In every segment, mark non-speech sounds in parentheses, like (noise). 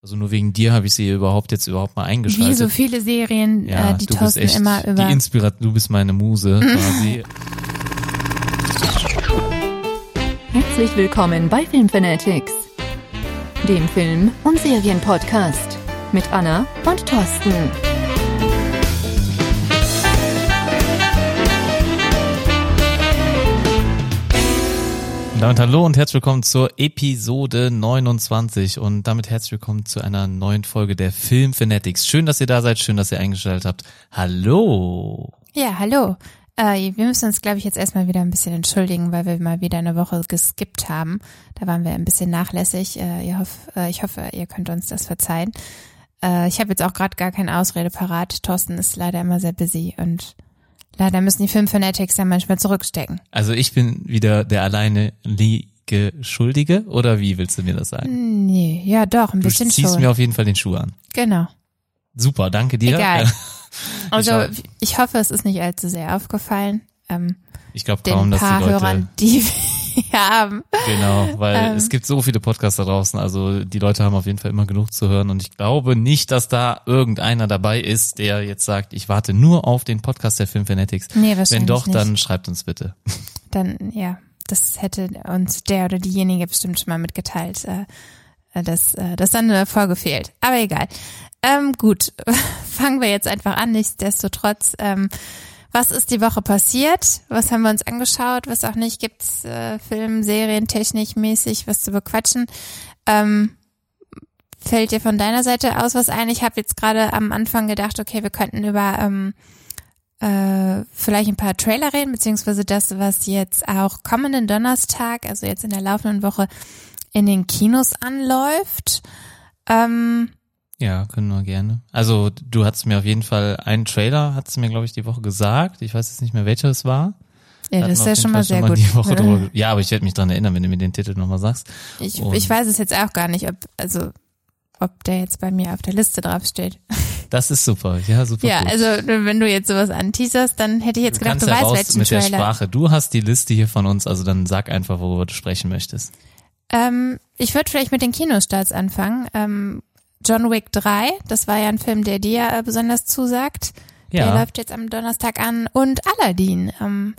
Also nur wegen dir habe ich sie überhaupt jetzt überhaupt mal eingeschaltet. Wie so viele Serien, ja, äh, die Thorsten immer über. Die Inspirat du bist meine Muse (laughs) quasi. Herzlich willkommen bei Filmfanatics, dem Film- und Serienpodcast mit Anna und Thorsten. Damit hallo und herzlich willkommen zur Episode 29 und damit herzlich willkommen zu einer neuen Folge der Film Fanatics. Schön, dass ihr da seid, schön, dass ihr eingeschaltet habt. Hallo. Ja, hallo. Äh, wir müssen uns, glaube ich, jetzt erstmal wieder ein bisschen entschuldigen, weil wir mal wieder eine Woche geskippt haben. Da waren wir ein bisschen nachlässig. Äh, hoff, äh, ich hoffe, ihr könnt uns das verzeihen. Äh, ich habe jetzt auch gerade gar keine Ausrede parat. Thorsten ist leider immer sehr busy und leider müssen die Filmfanatics dann manchmal zurückstecken. Also ich bin wieder der alleine Liege Schuldige oder wie willst du mir das sagen? Nee, ja doch, ein Du bisschen ziehst schon. mir auf jeden Fall den Schuh an. genau. Super, danke dir. Egal. (laughs) Ja, Also ich hoffe, es ist nicht allzu sehr aufgefallen. Ähm, Ich glaube kaum, dass die Leute Hörern, die (laughs) haben. Genau, weil Ähm. es gibt so viele Podcasts da draußen, also die Leute haben auf jeden Fall immer genug zu hören und ich glaube nicht, dass da irgendeiner dabei ist, der jetzt sagt, ich warte nur auf den Podcast der Film Fanatics. Nee, wahrscheinlich Wenn doch, nicht. dann schreibt uns bitte. (laughs) Dann, ja, das hätte uns der oder diejenige bestimmt schon mal mitgeteilt, äh, dass, äh, dass dann eine Folge fehlt. Aber egal. Ähm, gut, (laughs) fangen wir jetzt einfach an. Nichtsdestotrotz, ähm, was ist die Woche passiert? Was haben wir uns angeschaut? Was auch nicht? Gibt's äh, Film, Serien, technikmäßig was zu bequatschen? Ähm, fällt dir von deiner Seite aus was ein? Ich habe jetzt gerade am Anfang gedacht, okay, wir könnten über ähm, äh, vielleicht ein paar Trailer reden, beziehungsweise das, was jetzt auch kommenden Donnerstag, also jetzt in der laufenden Woche, in den Kinos anläuft. Ähm, Ja, können wir gerne. Also du hast mir auf jeden Fall einen Trailer, hast du mir glaube ich die Woche gesagt. Ich weiß jetzt nicht mehr welcher es war. ja, das ist ja schon mal sehr schon gut. Die Woche drüber, ja, aber ich werde mich dran erinnern, wenn du mir den Titel nochmal sagst. Ich, Und- ich weiß es jetzt auch gar nicht, ob, also, ob der jetzt bei mir auf der Liste draufsteht. (laughs) Das ist super, ja, super. Ja, gut. also wenn du jetzt sowas anteaserst, dann hätte ich jetzt du gedacht, du ja weißt, welchen mit der Trailer. Sprache. Du hast die Liste hier von uns, also dann sag einfach, worüber du sprechen möchtest. Ähm, ich würde vielleicht mit den Kinostarts anfangen. Ähm, John Wick 3, das war ja ein Film, der dir äh, besonders zusagt. Der Ja. läuft jetzt am Donnerstag an. Und Aladdin. Ähm,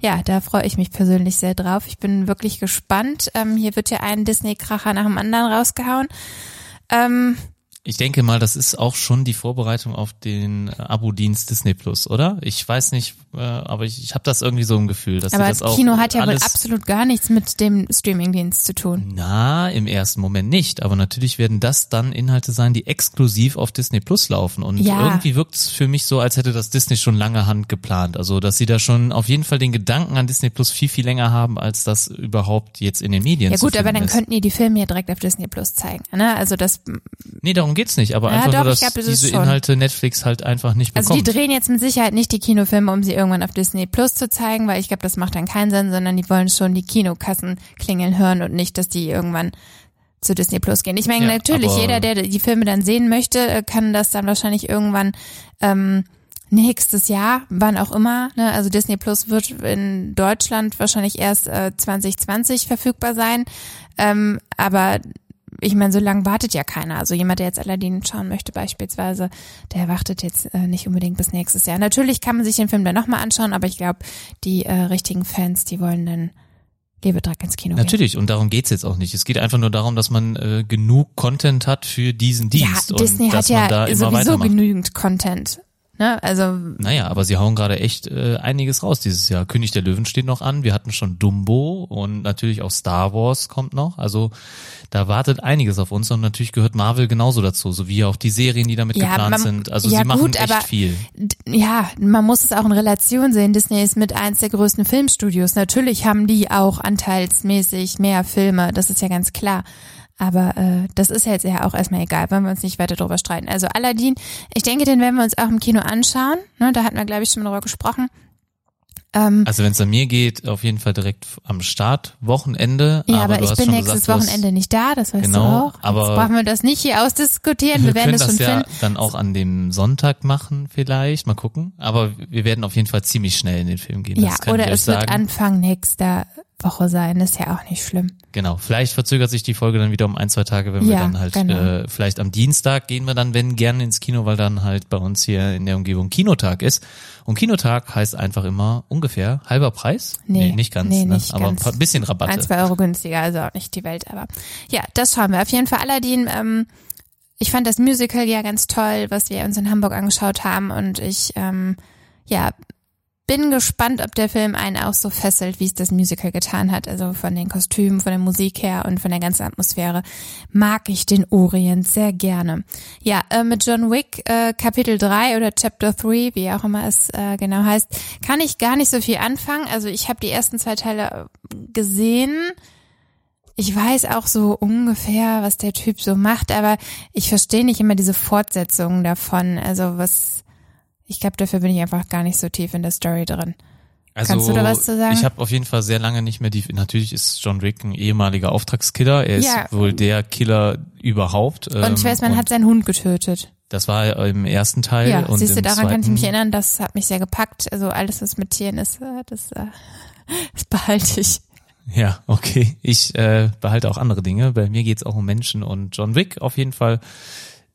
ja, da freue ich mich persönlich sehr drauf. Ich bin wirklich gespannt. Ähm, hier wird ja ein Disney-Kracher nach dem anderen rausgehauen. Ähm, Ich denke mal, das ist auch schon die Vorbereitung auf den Abo-Dienst Disney Plus, oder? Ich weiß nicht, äh, aber ich, ich habe das irgendwie so im Gefühl, dass aber das auch Kino hat ja wohl absolut gar nichts mit dem Streamingdienst zu tun. Na, im ersten Moment nicht, aber natürlich werden das dann Inhalte sein, die exklusiv auf Disney Plus laufen und Ja. irgendwie wirkt es für mich so, als hätte das Disney schon lange Hand geplant, also dass sie da schon auf jeden Fall den Gedanken an Disney Plus viel viel länger haben, als das überhaupt jetzt in den Medien Ja gut, aber dann ist. könnten die die Filme ja direkt auf Disney Plus zeigen. Ne? Also das, Nee, darum geht's nicht, aber Ja, einfach doch, nur, ich dass glaub, diese schon. Inhalte Netflix halt einfach nicht also bekommt. die drehen jetzt mit Sicherheit nicht die Kinofilme, um sie irgendwann auf Disney Plus zu zeigen, weil ich glaube, das macht dann keinen Sinn, sondern die wollen schon die Kinokassen klingeln hören und nicht, dass die irgendwann zu Disney Plus gehen. Ich meine, Ja, natürlich, jeder, der die Filme dann sehen möchte, äh, kann das dann wahrscheinlich irgendwann ähm, nächstes Jahr, wann auch immer. Ne? Also Disney Plus wird in Deutschland wahrscheinlich erst äh, 2020 verfügbar sein. Ähm, aber ich meine, so lange wartet ja keiner. Also jemand, der jetzt Aladdin schauen möchte beispielsweise, der wartet jetzt äh, nicht unbedingt bis nächstes Jahr. Natürlich kann man sich den Film dann nochmal anschauen, aber ich glaube, die äh, richtigen Fans, die wollen dann lieber direkt ins Kino Natürlich, und darum geht's jetzt auch nicht. Es geht einfach nur darum, dass man äh, genug Content hat für diesen gehen. Dienst Ja, Disney hat ja sowieso genügend Content. Ne? Also Naja, aber sie hauen gerade echt äh, einiges raus dieses Jahr. König der Löwen steht noch an, wir hatten schon Dumbo und natürlich auch Star Wars kommt noch. Also da wartet einiges auf uns und natürlich gehört Marvel genauso dazu, sowie auch die Serien, die damit Ja, geplant man- sind. Also ja, sie machen gut, echt aber- viel. ja, man muss es auch in Relation sehen. Disney ist mit eins der größten Filmstudios. Natürlich haben die auch anteilsmäßig mehr Filme, das ist ja ganz klar. Aber äh, das ist jetzt ja auch erstmal egal, wollen wir uns nicht weiter drüber streiten. Also Aladdin, ich denke, den werden wir uns auch im Kino anschauen. Ne, da hatten wir, glaube ich, schon mal drüber gesprochen. Ähm, Also wenn es an mir geht, auf jeden Fall direkt am Start, Wochenende. ja, aber, du ich bin nächstes gesagt, Wochenende nicht da, das weißt Genau, du auch. aber- Jetzt brauchen wir das nicht hier ausdiskutieren. Wir Wir werden können das das schon ja finden. dann auch an dem Sonntag machen vielleicht, mal gucken. Aber wir werden auf jeden Fall ziemlich schnell in den Film gehen. Ja, oder es wird. Anfang nächster Woche sein, ist ja auch nicht schlimm. Genau, vielleicht verzögert sich die Folge dann wieder um ein, zwei Tage, wenn wir Ja, dann halt, genau. äh, vielleicht am Dienstag gehen wir dann, wenn gerne ins Kino, weil dann halt bei uns hier in der Umgebung Kinotag ist. Und Kinotag heißt einfach immer ungefähr halber Preis? Nee, nicht ganz, nee, ne? nicht aber ganz. ein bisschen Ein, Rabatte. zwei Euro günstiger, also auch nicht die Welt, aber ja, das schauen wir. Auf jeden Fall Aladdin, ähm, ich fand das Musical ja ganz toll, was wir uns in Hamburg angeschaut haben und ich, ähm, ja, bin gespannt, ob der Film einen auch so fesselt, wie es das Musical getan hat. Also von den Kostümen, von der Musik her und von der ganzen Atmosphäre mag ich den Orient sehr gerne. Ja, äh, mit John Wick äh, Kapitel 3 oder Chapter 3, wie auch immer es äh, genau heißt, kann ich gar nicht so viel anfangen. Also ich habe die ersten zwei Teile äh, gesehen. Ich weiß auch so ungefähr, was der Typ so macht, aber ich verstehe nicht immer diese Fortsetzungen davon. Also was, ich glaube, dafür bin ich einfach gar nicht so tief in der Story drin. Also, Kannst du da was zu sagen? Ich habe auf jeden Fall sehr lange nicht mehr die. Natürlich ist John Wick ein ehemaliger Auftragskiller. Er ist Ja. wohl der Killer überhaupt. Und ich weiß, man ähm, hat seinen Hund getötet. Das war im ersten Teil. Ja, und siehst du, daran kann ich mich erinnern, das hat mich sehr gepackt. Also alles, was mit Tieren ist, äh, das, äh, (laughs) das behalte ich. Ja, okay. Ich äh, behalte auch andere Dinge. Bei mir geht's auch um Menschen und John Wick auf jeden Fall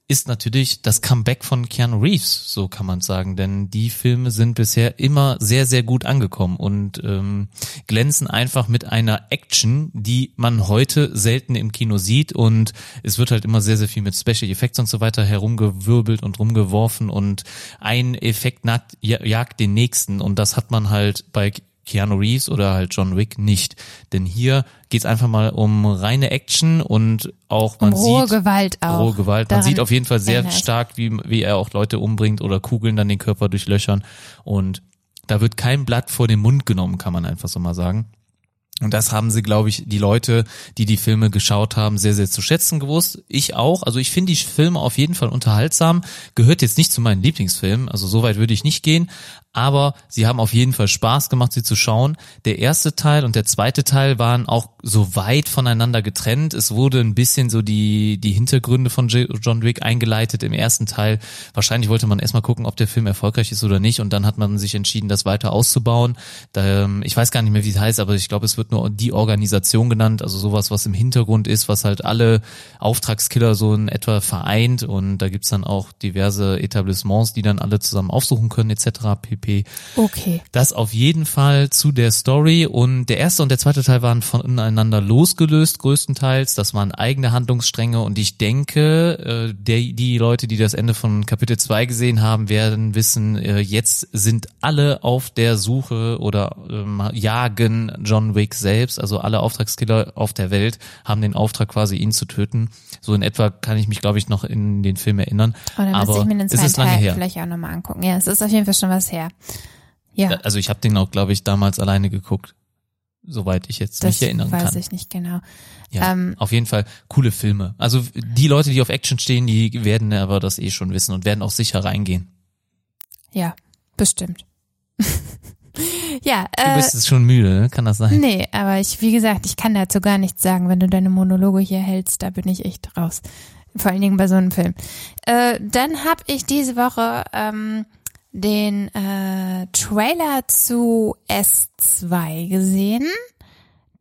ist natürlich das Comeback von Keanu Reeves, so kann man sagen, denn die Filme sind bisher immer sehr, sehr gut angekommen und ähm, glänzen einfach mit einer Action, die man heute selten im Kino sieht und es wird halt immer sehr, sehr viel mit Special Effects und so weiter herumgewirbelt und rumgeworfen und ein Effekt jagt den nächsten und das hat man halt bei Keanu Reeves oder halt John Wick nicht. Denn hier geht's einfach mal um reine Action und auch man Um rohe sieht Gewalt auch. rohe Gewalt. Man Daran sieht auf jeden Fall sehr stark, wie, wie er auch Leute umbringt oder Kugeln dann den Körper durchlöchern. Und da wird kein Blatt vor den Mund genommen, kann man einfach so mal sagen. Und das haben sie, glaube ich, die Leute, die die Filme geschaut haben, sehr, sehr zu schätzen gewusst. Ich auch. Also ich finde die Filme auf jeden Fall unterhaltsam. Gehört jetzt nicht zu meinen Lieblingsfilmen. Also so weit würde ich nicht gehen. Aber sie haben auf jeden Fall Spaß gemacht, sie zu schauen. Der erste Teil und der zweite Teil waren auch so weit voneinander getrennt. Es wurde ein bisschen so die, die Hintergründe von John Wick eingeleitet im ersten Teil. Wahrscheinlich wollte man erstmal gucken, ob der Film erfolgreich ist oder nicht. Und dann hat man sich entschieden, das weiter auszubauen. Ähm, ich weiß gar nicht mehr, wie es heißt, aber ich glaube, es wird nur die Organisation genannt. Also sowas, was im Hintergrund ist, was halt alle Auftragskiller so in etwa vereint. Und da gibt's dann auch diverse Etablissements, die dann alle zusammen aufsuchen können, etc. pp. Okay. Das auf jeden Fall zu der Story und der erste und der zweite Teil waren voneinander losgelöst größtenteils. Das waren eigene Handlungsstränge und ich denke, äh, der, die Leute, die das Ende von Kapitel 2 gesehen haben, werden wissen, äh, jetzt sind alle auf der Suche oder ähm, jagen John Wick selbst, also alle Auftragskiller auf der Welt haben den Auftrag quasi ihn zu töten. So in etwa kann ich mich, glaube ich, noch in den Film erinnern. Und dann Aber ich mir den es zweiten ist lange Teil her. vielleicht auch nochmal angucken. Ja, es ist auf jeden Fall schon was her. Ja, Also ich habe den auch, glaube ich, damals alleine geguckt, soweit ich jetzt das mich erinnern weiß kann. ich nicht genau. Ja, Ähm, auf jeden Fall coole Filme. Also die Leute, die auf Action stehen, die werden aber das eh schon wissen und werden auch sicher reingehen. Ja, bestimmt. (laughs) ja, Du äh, bist jetzt schon müde, ne? kann das sein? nee, aber ich, wie gesagt, ich kann dazu gar nichts sagen. Wenn du deine Monologe hier hältst, da bin ich echt raus. Vor allen Dingen bei so einem Film. Äh, dann habe ich diese Woche ähm, den äh, Trailer zu S2 gesehen.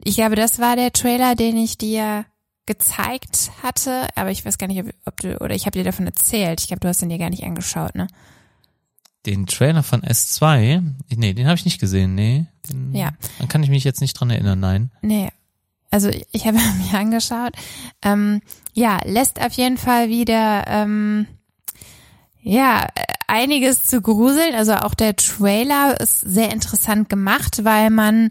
Ich glaube, das war der Trailer, den ich dir gezeigt hatte, aber ich weiß gar nicht, ob, ob du, oder ich habe dir davon erzählt. Ich glaube, du hast den dir gar nicht angeschaut, ne? Den Trailer von S2, nee, den habe ich nicht gesehen, nee. Den, Ja. Dann kann ich mich jetzt nicht dran erinnern, nein. Nee. Also ich (laughs) habe mir angeschaut. Ähm, ja, lässt auf jeden Fall wieder ähm, ja einiges zu gruseln. Also auch der Trailer ist sehr interessant gemacht, weil man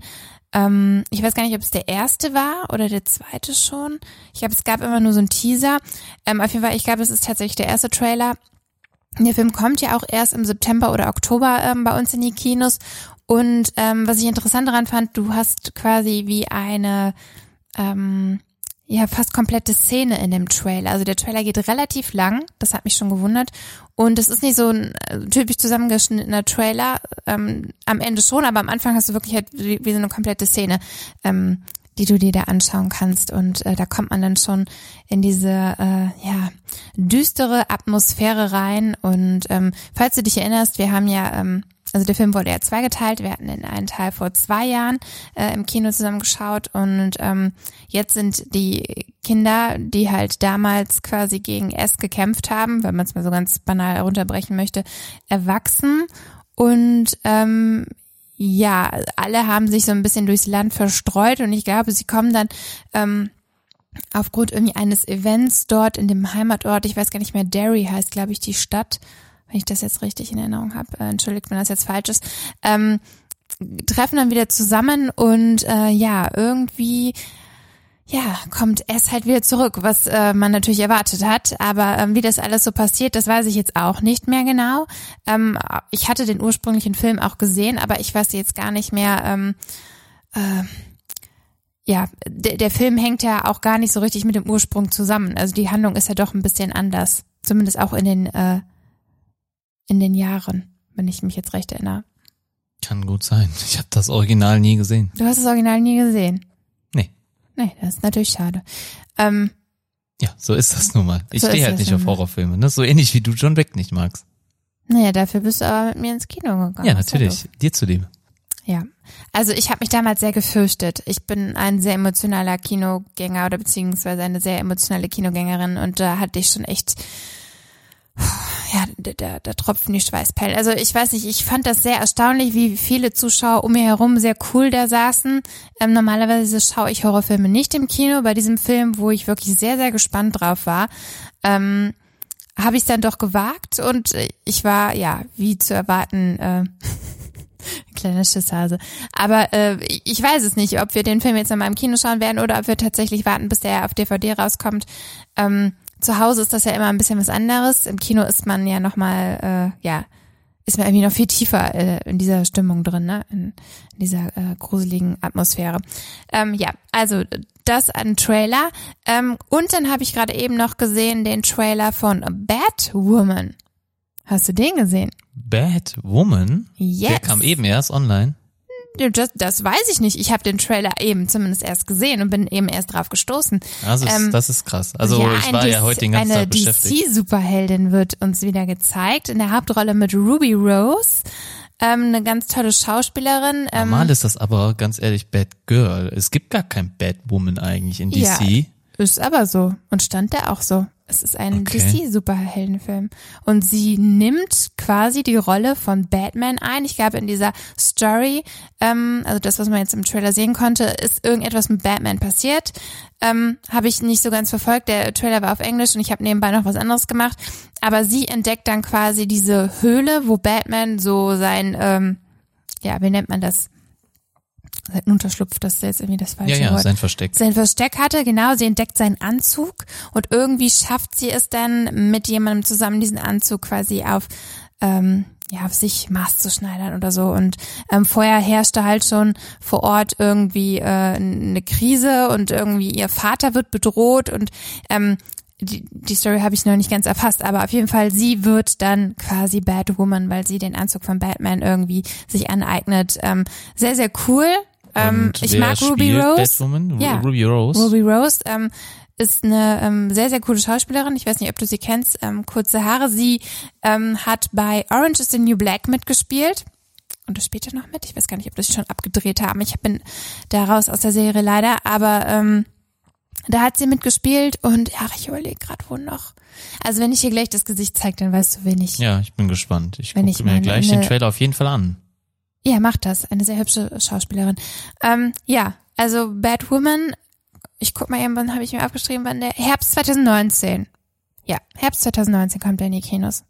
ähm, ich weiß gar nicht, ob es der erste war oder der zweite schon. Ich glaube, es gab immer nur so einen Teaser. Ähm, auf jeden Fall, ich glaube, es ist tatsächlich der erste Trailer. Der Film kommt ja auch erst im September oder Oktober ähm, bei uns in die Kinos. Und ähm, was ich interessant daran fand, du hast quasi wie eine ähm, ja fast komplette Szene in dem Trailer. Also der Trailer geht relativ lang, das hat mich schon gewundert. Und es ist nicht so ein äh, typisch zusammengeschnittener Trailer, ähm, am Ende schon, aber am Anfang hast du wirklich halt wie, wie so eine komplette Szene. Ähm, die du dir da anschauen kannst. Und äh, da kommt man dann schon in diese äh, ja, düstere Atmosphäre rein. Und ähm, falls du dich erinnerst, wir haben ja ähm, also der Film wurde ja zweigeteilt. Wir hatten den einen Teil vor zwei Jahren äh, im Kino zusammen geschaut und ähm, jetzt sind die Kinder, die halt damals quasi gegen S gekämpft haben, wenn man es mal so ganz banal herunterbrechen möchte, erwachsen und ähm, ja, alle haben sich so ein bisschen durchs Land verstreut und ich glaube, sie kommen dann ähm, aufgrund irgendwie eines Events dort in dem Heimatort, ich weiß gar nicht mehr, Derry heißt, glaube ich, die Stadt, wenn ich das jetzt richtig in Erinnerung habe, äh, entschuldigt, wenn das jetzt falsch ist, ähm, treffen dann wieder zusammen und äh, ja, irgendwie ja, kommt es halt wieder zurück, was äh, man natürlich erwartet hat. Aber ähm, wie das alles so passiert, das weiß ich jetzt auch nicht mehr genau. Ähm, ich hatte den ursprünglichen Film auch gesehen, aber ich weiß jetzt gar nicht mehr. Ähm, äh, ja, der, der Film hängt ja auch gar nicht so richtig mit dem Ursprung zusammen. Also die Handlung ist ja doch ein bisschen anders, zumindest auch in den äh, in den Jahren, wenn ich mich jetzt recht erinnere. Kann gut sein. Ich habe das Original nie gesehen. Du hast das Original nie gesehen. Nee. Nee, das ist natürlich schade. Ähm, Ja, so ist das nun mal. Ich So stehe halt nicht auf. Horrorfilme. Ne? So ähnlich wie du John Wick nicht magst. naja, dafür bist du aber mit mir ins Kino gegangen. ja, natürlich. Dir zudem. Ja, also ich habe mich damals sehr gefürchtet. Ich bin ein sehr emotionaler Kinogänger oder beziehungsweise eine sehr emotionale Kinogängerin und da hatte ich schon echt, ja, da, da, tropfen die Schweißperlen. Also ich weiß nicht, ich fand das sehr erstaunlich, wie viele Zuschauer um mir herum sehr cool da saßen. Ähm, normalerweise schaue ich Horrorfilme nicht im Kino. Bei diesem Film, wo ich wirklich sehr, sehr gespannt drauf war, ähm, habe ich es dann doch gewagt und ich war, ja, wie zu erwarten, äh, (laughs) Kleiner Schisshase. Aber äh, ich weiß es nicht, ob wir den Film jetzt nochmal im Kino schauen werden oder ob wir tatsächlich warten, bis der auf DVD rauskommt. Ähm, zu Hause ist das ja immer ein bisschen was anderes. Im Kino ist man ja nochmal, äh, ja, ist man irgendwie noch viel tiefer äh, in dieser Stimmung drin, ne? In, in dieser äh, gruseligen Atmosphäre. Ähm, ja, also das ein Trailer. Ähm, und dann habe ich gerade eben noch gesehen den Trailer von Batwoman. Hast du den gesehen? Bad Woman? Yes. Der kam eben erst online. Ja, Das, das weiß ich nicht. Ich habe den Trailer eben zumindest erst gesehen und bin eben erst drauf gestoßen. Also Ähm, das ist krass. Also ja, ich war ja DC heute den ganzen eine Tag beschäftigt. DC-Superheldin wird uns wieder gezeigt. In der Hauptrolle mit Ruby Rose. Ähm, eine ganz tolle Schauspielerin. Ähm, Normal ist das aber, ganz ehrlich, Bad Girl. Es gibt gar kein Bad Woman eigentlich in DC. Ja. Ist aber so. Und stand da auch so. Es ist ein Okay. DC-Superheldenfilm. Und sie nimmt quasi die Rolle von Batman ein. Ich glaube, in dieser Story, ähm, also das, was man jetzt im Trailer sehen konnte, ist irgendetwas mit Batman passiert. Ähm, habe ich nicht so ganz verfolgt. Der Trailer war auf Englisch und ich habe nebenbei noch was anderes gemacht. Aber sie entdeckt dann quasi diese Höhle, wo Batman so sein, ähm, ja, wie nennt man das? Sein Unterschlupf, das ist jetzt irgendwie das falsche Ja, ja, Wort sein Versteck. sein Versteck hatte, genau, sie entdeckt seinen Anzug und irgendwie schafft sie es dann mit jemandem zusammen diesen Anzug quasi auf ähm, ja, auf sich maßzuschneidern oder so. Und ähm, vorher herrschte halt schon vor Ort irgendwie äh, eine Krise und irgendwie ihr Vater wird bedroht und ähm, die, die Story habe ich noch nicht ganz erfasst, aber auf jeden Fall, sie wird dann quasi Batwoman, weil sie den Anzug von Batman irgendwie sich aneignet. Ähm, sehr, sehr cool. Ähm, ich mag Ruby Rose. Batwoman? Ja. Ruby Rose. Ruby Rose ähm, ist eine ähm, sehr, sehr coole Schauspielerin. Ich weiß nicht, ob du sie kennst. Ähm, kurze Haare. Sie ähm, hat bei Orange is the New Black mitgespielt. Und das später noch mit. Ich weiß gar nicht, ob das sie schon abgedreht haben. Ich bin da raus aus der Serie leider. Aber ähm, da hat sie mitgespielt und ja, ich überlege gerade, wo noch. Also wenn ich hier gleich das Gesicht zeige, dann weißt du, wen ich. Ja, ich bin gespannt. Ich gucke mir gleich eine- den Trailer auf jeden Fall an. Ja, macht das. Eine sehr hübsche Schauspielerin. Ähm, ja, also Batwoman, ich guck mal eben, wann habe ich mir aufgeschrieben, wann der Herbst 2019. Ja, Herbst 2019 kommt er in die Kinos.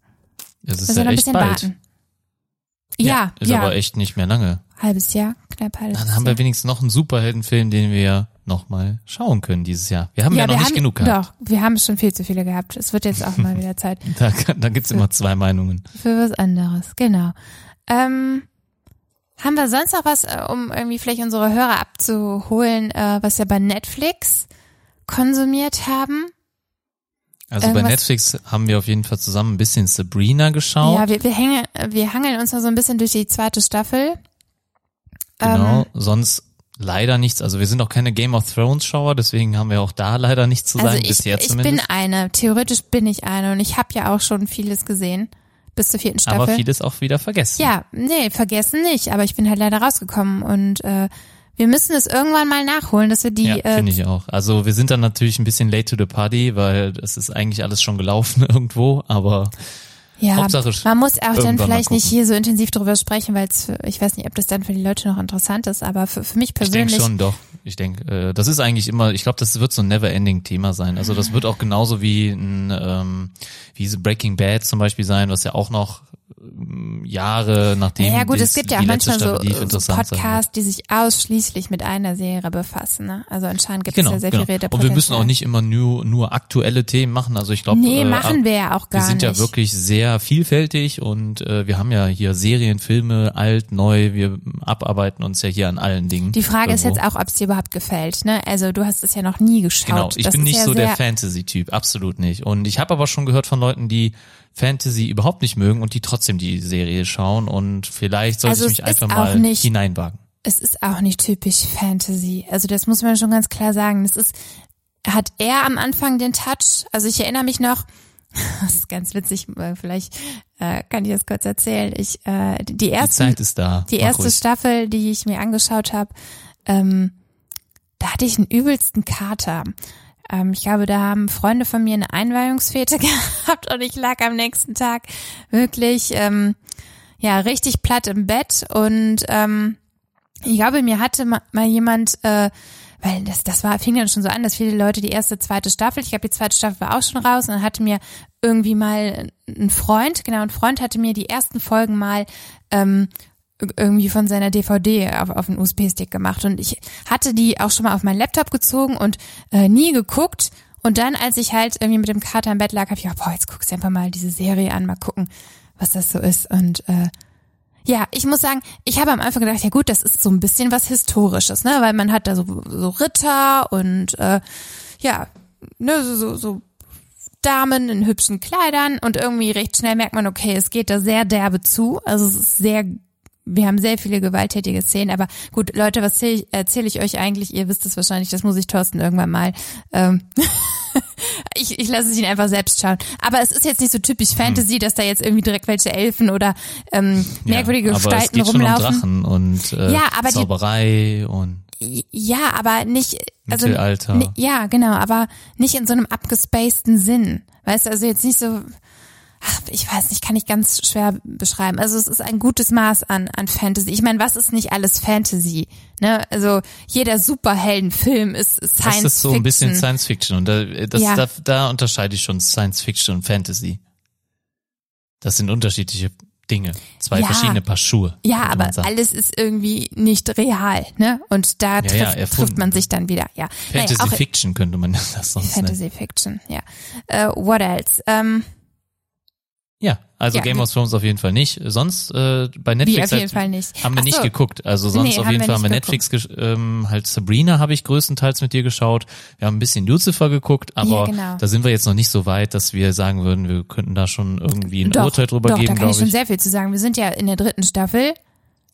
Es ist Müssen ja noch ein bisschen bald. warten. Ja, Ist ja, aber echt nicht mehr lange. halbes Jahr, knapp halbes Dann haben wir Jahr. wenigstens noch einen Superheldenfilm, den wir nochmal schauen können dieses Jahr. Wir haben ja, noch wir nicht haben, genug gehabt. Doch, wir haben schon viel zu viele gehabt. Es wird jetzt auch mal wieder Zeit (laughs) Da, da gibt's immer zwei Meinungen. für was anderes. Genau. Ähm, haben wir sonst noch was, äh, um irgendwie vielleicht unsere Hörer abzuholen, äh, was wir bei Netflix konsumiert haben? Also bei Irgendwas- Netflix haben wir auf jeden Fall zusammen ein bisschen Sabrina geschaut. Ja, wir, wir, hängen, wir hangeln uns noch so ein bisschen durch die zweite Staffel. genau. Ähm, Sonst leider nichts. Also wir sind auch keine Game of Thrones Schauer, deswegen haben wir auch da leider nichts zu sagen, also ich, bisher ich zumindest. bin eine, theoretisch bin ich eine und ich habe ja auch schon vieles gesehen. bis zur vierten Staffel. Aber vieles auch wieder vergessen. Ja, nee, vergessen nicht, aber ich bin halt leider rausgekommen und äh, wir müssen es irgendwann mal nachholen, dass wir die. Ja, äh, finde ich auch. Also wir sind dann natürlich ein bisschen late to the party, weil es ist eigentlich alles schon gelaufen (laughs) irgendwo, aber ja, Hauptsache man muss auch dann vielleicht nicht hier so intensiv drüber sprechen, weil es, ich weiß nicht, ob das dann für die Leute noch interessant ist, aber für, für mich ich denke persönlich. schon, doch. Ich denke, äh, das ist eigentlich immer, ich glaube, das wird so ein Never-Ending-Thema sein. Also das wird auch genauso wie ein, ähm, wie Breaking Bad zum Beispiel sein, was ja auch noch ähm, Jahre nachdem ja gut, es gibt ja auch manchmal so, so. Podcasts, die sich ausschließlich mit einer Serie befassen. Ne? Also anscheinend gibt Genau, es ja sehr genau. viel Und wir müssen auch nicht immer nur, nur aktuelle Themen machen. Also ich glaube, Nee, äh, machen wir ja auch gar wir sind nicht. ja wirklich sehr vielfältig und äh, wir haben ja hier Serien, Filme, alt, neu. Wir abarbeiten uns ja hier an allen Dingen. Die Frage ist irgendwo. jetzt auch, ob es dir überhaupt gefällt. Ne? Also du hast es ja noch nie geschaut. Genau, ich das bin nicht ja so der sehr, Fantasy-Typ, absolut nicht. Und ich habe aber schon gehört von Leuten, die Fantasy überhaupt nicht mögen und die trotzdem die Serie schauen und vielleicht sollte Also ich mich einfach mal nicht- hineinwagen. Es ist auch nicht typisch Fantasy. Also das muss man schon ganz klar sagen. Das ist, hat er am Anfang den Touch. Also ich erinnere mich noch, (laughs) das ist ganz witzig, vielleicht äh, kann ich das kurz erzählen. Ich, äh, die Die ersten Zeit ist da. Die Mach erste ruhig. Staffel, die ich mir angeschaut habe, ähm, da hatte ich einen übelsten Kater. Ähm, ich glaube, da haben Freunde von mir eine Einweihungsfete (laughs) gehabt und ich lag am nächsten Tag wirklich ähm, ja richtig platt im Bett und ähm, ich glaube, mir hatte ma- mal jemand, äh, weil das, das war, fing dann schon so an, dass viele Leute die erste, zweite Staffel, ich glaube, die zweite Staffel war auch schon raus und dann hatte mir irgendwie mal ein Freund, genau, ein Freund hatte mir die ersten Folgen mal ähm, ir- irgendwie von seiner DVD auf, auf einen USB-Stick gemacht. Und ich hatte die auch schon mal auf meinen Laptop gezogen und äh, nie geguckt. Und dann, als ich halt irgendwie mit dem Kater im Bett lag, habe ich gedacht, boah, jetzt guckst du einfach mal diese Serie an, mal gucken, was das so ist. Und äh, ja, ich muss sagen, ich habe am Anfang gedacht, ja gut, das ist so ein bisschen was Historisches, ne, weil man hat da so, so Ritter und äh, ja, ne, so, so, so Damen in hübschen Kleidern und irgendwie recht schnell merkt man, okay, es geht da sehr derbe zu, also es ist sehr wir haben sehr viele gewalttätige Szenen, aber gut, Leute, was erzähle ich, erzähl ich euch eigentlich? Ihr wisst es wahrscheinlich, das muss ich Thorsten irgendwann mal. Ähm, (laughs) ich, ich lasse es ihn einfach selbst schauen. Aber es ist jetzt nicht so typisch Fantasy, dass da jetzt irgendwie direkt welche Elfen oder ähm, merkwürdige ja, aber es Gestalten geht schon um rumlaufen. Drachen und äh, Ja, aber die- Zauberei und Ja, aber nicht, also, Mittelalter. ja, genau, aber nicht in so einem abgespaceden Sinn. Weißt du, also jetzt nicht so, ach, ich weiß nicht, kann ich ganz schwer beschreiben. Also es ist ein gutes Maß an, an Fantasy. Ich meine, was ist nicht alles Fantasy? Ne? Also jeder Superheldenfilm ist Science das ist so ein bisschen Fiction. Science Fiction und da, das, Ja. da, da unterscheide ich schon Science Fiction und Fantasy. Das sind unterschiedliche Dinge, zwei Ja. verschiedene Paar Schuhe. Ja, aber alles ist irgendwie nicht real, ne? Und da Ja, ja, trifft, trifft man ne? sich dann wieder, ja. Fantasy naja, Fiction könnte man (laughs) das sonst nennen. Fantasy Fiction, ja. Äh, what else? Ähm, Ja, also Ja, Game wie- of Thrones auf jeden Fall nicht. Sonst äh, bei Netflix auf jeden halt, Fall nicht. haben wir Ach nicht geguckt. Also sonst Nee, auf jeden wir Fall haben wir Netflix ähm, halt Sabrina habe ich größtenteils mit dir geschaut. Wir haben ein bisschen Lucifer geguckt, aber genau. da sind wir jetzt noch nicht so weit, dass wir sagen würden, wir könnten da schon irgendwie ein Doch, Urteil drüber doch, geben, da kann glaube ich schon ich. sehr viel zu sagen. Wir sind ja in der dritten Staffel.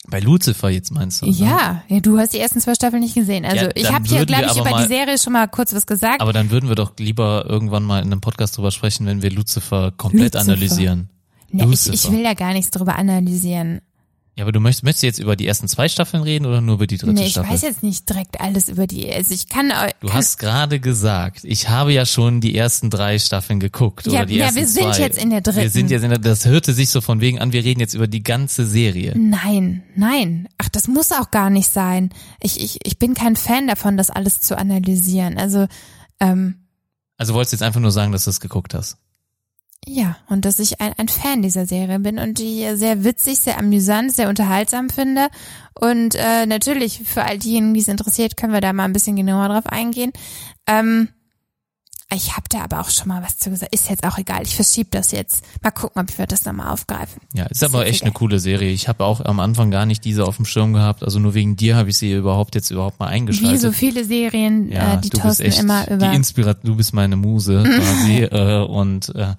Bei Lucifer jetzt meinst du? ne? Ja, ja, du hast die ersten zwei Staffeln nicht gesehen. Also Ja, ich habe hier, glaube ich, über mal- die Serie schon mal kurz was gesagt. Aber dann würden wir doch lieber irgendwann mal in einem Podcast drüber sprechen, wenn wir Lucifer komplett Lucifer. analysieren. Ne, ich, ich will ja gar nichts drüber analysieren. Ja, aber du möchtest, möchtest du jetzt über die ersten zwei Staffeln reden oder nur über die dritte Nee, ich Staffel? weiß jetzt nicht direkt alles über die. Also ich kann eu- Du kann, hast gerade gesagt, ich habe ja schon die ersten drei Staffeln geguckt Ja, oder die ja, ersten wir sind zwei. jetzt in der dritten. Wir sind jetzt in der, das hörte sich so von wegen an, wir reden jetzt über die ganze Serie. Nein, nein. Ach, das muss auch gar nicht sein. Ich, ich, ich bin kein Fan davon, das alles zu analysieren. Also, ähm, Also wolltest du jetzt einfach nur sagen, dass du es geguckt hast. Ja, und dass ich ein, ein Fan dieser Serie bin und die sehr witzig, sehr amüsant, sehr unterhaltsam finde. Und äh, natürlich, für all diejenigen, die es interessiert, können wir da mal ein bisschen genauer drauf eingehen. Ähm, ich habe da aber auch schon mal was zu gesagt. Ist jetzt auch egal. Ich verschiebe das jetzt. Mal gucken, ob wir das nochmal aufgreifen. Ja, ist Ist aber echt eine egal. coole Serie. Ich habe auch am Anfang gar nicht diese auf dem Schirm gehabt. Also nur wegen dir habe ich sie überhaupt jetzt überhaupt mal eingeschaltet. Wie so viele Serien, Ja, äh, die du bist Thorsten immer über. die Inspirat du bist meine Muse quasi (laughs) äh, und äh,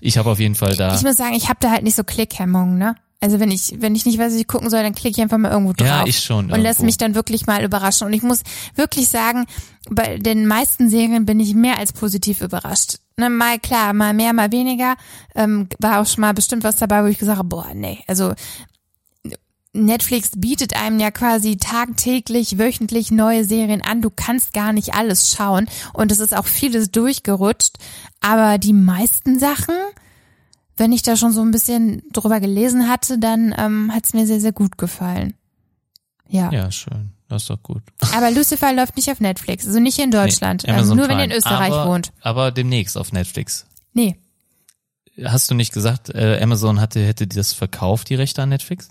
ich habe auf jeden Fall da Ich muss sagen, ich habe da halt nicht so Klickhemmungen, ne? Also wenn ich, wenn ich nicht weiß, was ich gucken soll, dann klicke ich einfach mal irgendwo drauf. Ja, ich schon. Und lass irgendwo. mich dann wirklich mal überraschen. Und ich muss wirklich sagen, bei den meisten Serien bin ich mehr als positiv überrascht. Ne, mal klar, mal mehr, mal weniger. Ähm, war auch schon mal bestimmt was dabei, wo ich gesagt habe, boah, nee, also Netflix bietet einem ja quasi tagtäglich, wöchentlich neue Serien an. Du kannst gar nicht alles schauen und es ist auch vieles durchgerutscht. Aber die meisten Sachen, wenn ich da schon so ein bisschen drüber gelesen hatte, dann ähm, hat es mir sehr, sehr gut gefallen. Ja. Ja, schön. Das ist doch gut. (laughs) Aber Lucifer läuft nicht auf Netflix, also nicht hier in Deutschland. Nee, Amazon nur wenn ihr in Prime. Österreich aber, wohnt. Aber demnächst auf Netflix. Nee. Hast du nicht gesagt, äh, Amazon hatte, hätte das verkauft, die Rechte an Netflix?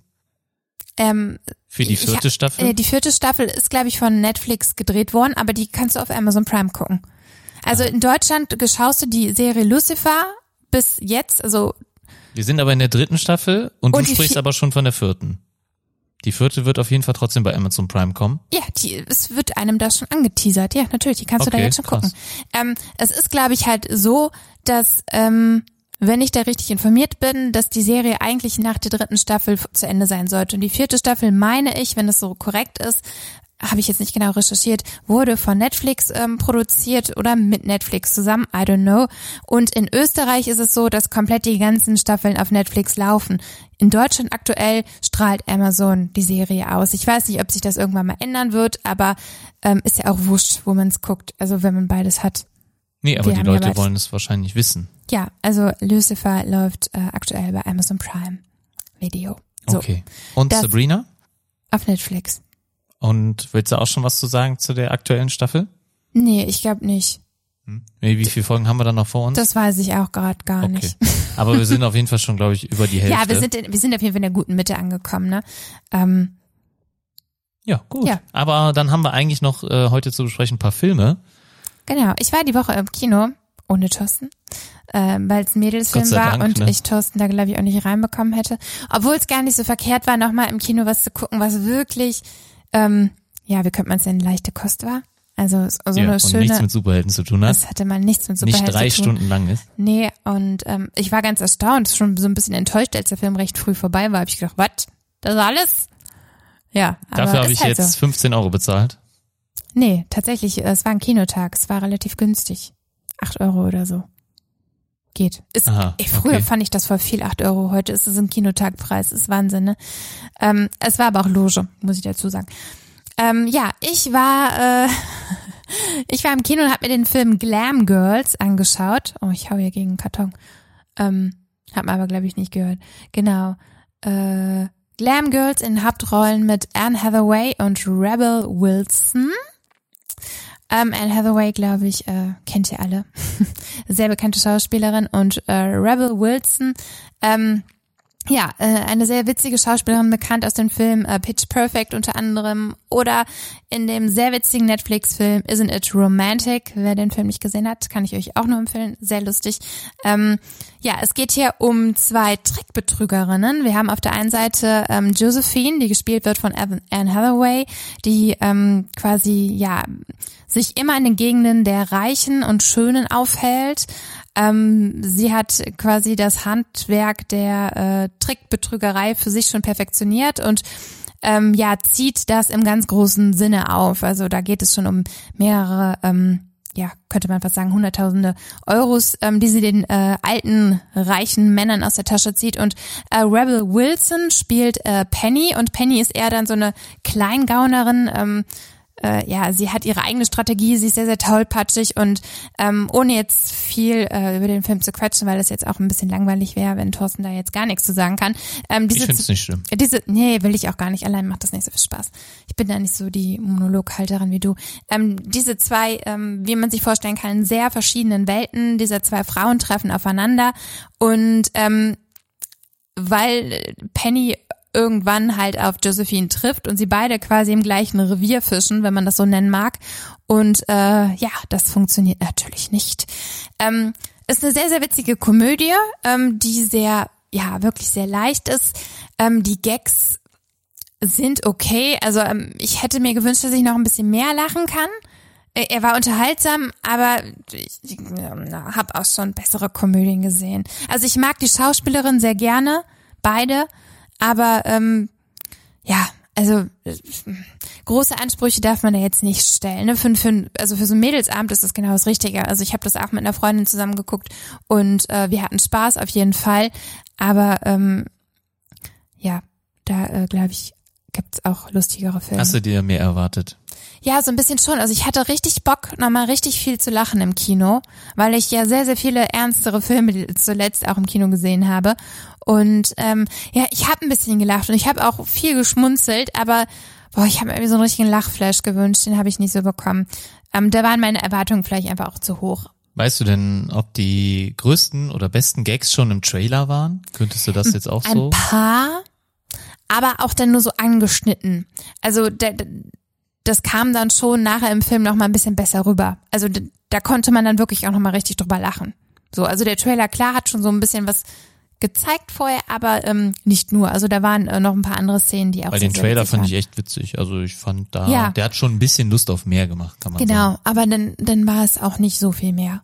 Ähm, Für die Ich- vierte Staffel? Äh, die vierte Staffel ist, glaube ich, von Netflix gedreht worden, aber die kannst du auf Amazon Prime gucken. Also Ah. in Deutschland schaust du die Serie Lucifer bis jetzt, also Wir sind aber in der dritten Staffel und, Und du sprichst aber schon von der vierten. Die vierte wird auf jeden Fall trotzdem bei Amazon Prime kommen. ja, die, es wird einem da schon angeteasert. Ja, natürlich, die kannst du da Okay, jetzt schon krass. gucken. Ähm, es ist, glaube ich, halt so, dass ähm, wenn ich da richtig informiert bin, dass die Serie eigentlich nach der dritten Staffel zu Ende sein sollte. Und die vierte Staffel, meine ich, wenn das so korrekt ist, habe ich jetzt nicht genau recherchiert, wurde von Netflix ähm, produziert oder mit Netflix zusammen, I don't know. Und in Österreich ist es so, dass komplett die ganzen Staffeln auf Netflix laufen. In Deutschland aktuell strahlt Amazon die Serie aus. Ich weiß nicht, ob sich das irgendwann mal ändern wird, aber ähm, ist ja auch wurscht, wo man es guckt. Also wenn man beides hat. Nee, aber Wir die ja Leute beides. wollen es wahrscheinlich wissen. Ja, also Lucifer läuft äh, aktuell bei Amazon Prime Video. So, Okay. Und Das- Sabrina? auf Netflix. Und willst du auch schon was zu sagen zu der aktuellen Staffel? Nee, ich glaube nicht. Wie wie viele Folgen haben wir da noch vor uns? Das weiß ich auch gerade gar okay. nicht. (laughs) Aber wir sind auf jeden Fall schon, glaube ich, über die Hälfte. Ja, wir sind, in, wir sind auf jeden Fall in der guten Mitte angekommen, ne? Ähm, Ja, gut. Ja. Aber dann haben wir eigentlich noch äh, heute zu besprechen ein paar Filme. genau. Ich war die Woche im Kino ohne Thorsten, ähm, weil es ein Mädelsfilm war Dank, und ne? ich Thorsten da glaube ich auch nicht reinbekommen hätte. Obwohl es gar nicht so verkehrt war, nochmal im Kino was zu gucken, was wirklich, ähm, ja, wie könnte man es nennen, leichte Kost war. Also so ja, eine und schöne. nichts mit Superhelden zu tun hat. das hatte mal nichts mit Nicht Superhelden drei zu tun. Stunden lang ist. Nee, und ähm, ich war ganz erstaunt, schon so ein bisschen enttäuscht, als der Film recht früh vorbei war. Hab ich gedacht, was? Das ist alles? Ja, aber Dafür habe ich halt jetzt So. 15 Euro bezahlt. Nee, tatsächlich, äh, es war ein Kinotag. Es war relativ günstig. Acht Euro oder so. Geht. Ist, Aha, ey, früher okay. fand ich das voll viel, acht Euro. Heute ist es ein Kinotagpreis. Ist Wahnsinn, ne? Ähm, es war aber auch Loge, muss ich dazu sagen. Ähm, ja, ich war, äh, (laughs) ich war im Kino und habe mir den Film Glam Girls angeschaut. Oh, ich hau hier gegen den Karton. Ähm, hab mir aber, glaube ich, nicht gehört. Genau. Äh, Glam Girls in Hauptrollen mit Anne Hathaway und Rebel Wilson. Ähm, Anne Hathaway, glaube ich, äh, kennt ihr alle. (laughs) Sehr bekannte Schauspielerin und äh, Rebel Wilson. Ähm, ja, äh, eine sehr witzige Schauspielerin, bekannt aus dem Film äh, Pitch Perfect unter anderem oder in dem sehr witzigen Netflix-Film Isn't It Romantic? Wer den Film nicht gesehen hat, kann ich euch auch nur empfehlen. Sehr lustig. Ähm, ja, es geht hier um zwei Trickbetrügerinnen. Wir haben auf der einen Seite ähm, Josephine, die gespielt wird von Anne Hathaway, die ähm, quasi ja sich immer in den Gegenden der Reichen und Schönen aufhält. Ähm, sie hat quasi das Handwerk der äh, Trickbetrügerei für sich schon perfektioniert und ähm, ja zieht das im ganz großen Sinne auf. Also da geht es schon um mehrere, ähm, ja könnte man fast sagen Hunderttausende Euros, ähm, die sie den äh, alten reichen Männern aus der Tasche zieht. Und äh, Rebel Wilson spielt äh, Penny und Penny ist eher dann so eine Kleingaunerin. Ähm, äh, ja, sie hat ihre eigene Strategie, sie ist sehr, sehr tollpatschig und ähm, ohne jetzt viel äh, über den Film zu quatschen, weil das jetzt auch ein bisschen langweilig wäre, wenn Thorsten da jetzt gar nichts zu sagen kann. Ähm, Ich diese, finde es nicht schlimm. diese, nee, will ich auch gar nicht. Allein macht das nicht so viel Spaß. Ich bin da nicht so die Monologhalterin wie du. Ähm, diese zwei, ähm, wie man sich vorstellen kann, in sehr verschiedenen Welten dieser zwei Frauen treffen aufeinander und ähm, weil Penny irgendwann halt auf Josephine trifft und sie beide quasi im gleichen Revier fischen, wenn man das so nennen mag. Und äh, ja, das funktioniert natürlich nicht. Ähm, ist eine sehr, sehr witzige Komödie, ähm, die sehr, ja, wirklich sehr leicht ist. Ähm, die Gags sind okay. Also ähm, ich hätte mir gewünscht, dass ich noch ein bisschen mehr lachen kann. Äh, Er war unterhaltsam, aber ich, ich habe auch schon bessere Komödien gesehen. Also ich mag die Schauspielerin sehr gerne, beide. Aber ähm, ja, also große Ansprüche darf man da jetzt nicht stellen. Ne? Für, für, also für so ein Mädelsabend ist das genau das Richtige. Also ich habe das auch mit einer Freundin zusammen geguckt und äh, wir hatten Spaß auf jeden Fall. Aber ähm, ja, da äh, glaube ich, gibt's auch lustigere Filme. Hast du dir mehr erwartet? Ja, so ein bisschen schon. Also ich hatte richtig Bock, nochmal richtig viel zu lachen im Kino, weil ich ja sehr, sehr viele ernstere Filme zuletzt auch im Kino gesehen habe. Und ähm, ja, ich habe ein bisschen gelacht und ich habe auch viel geschmunzelt, aber boah, ich habe mir irgendwie so einen richtigen Lachflash gewünscht, den habe ich nicht so bekommen. Ähm, da waren meine Erwartungen vielleicht einfach auch zu hoch. Weißt du denn, ob die größten oder besten Gags schon im Trailer waren? Könntest du das jetzt auch so? Ein paar, aber auch dann nur so angeschnitten. Also der, das kam dann schon nachher im Film noch mal ein bisschen besser rüber. Also da, konnte man dann wirklich auch noch mal richtig drüber lachen. So, also der Trailer klar hat schon so ein bisschen was gezeigt vorher, aber ähm, nicht nur. Also da waren äh, noch ein paar andere Szenen, die auch Bei den Trailer fand ich echt witzig. Also ich fand da, Ja. der hat schon ein bisschen Lust auf mehr gemacht, kann man sagen. Genau, aber dann, dann war es auch nicht so viel mehr.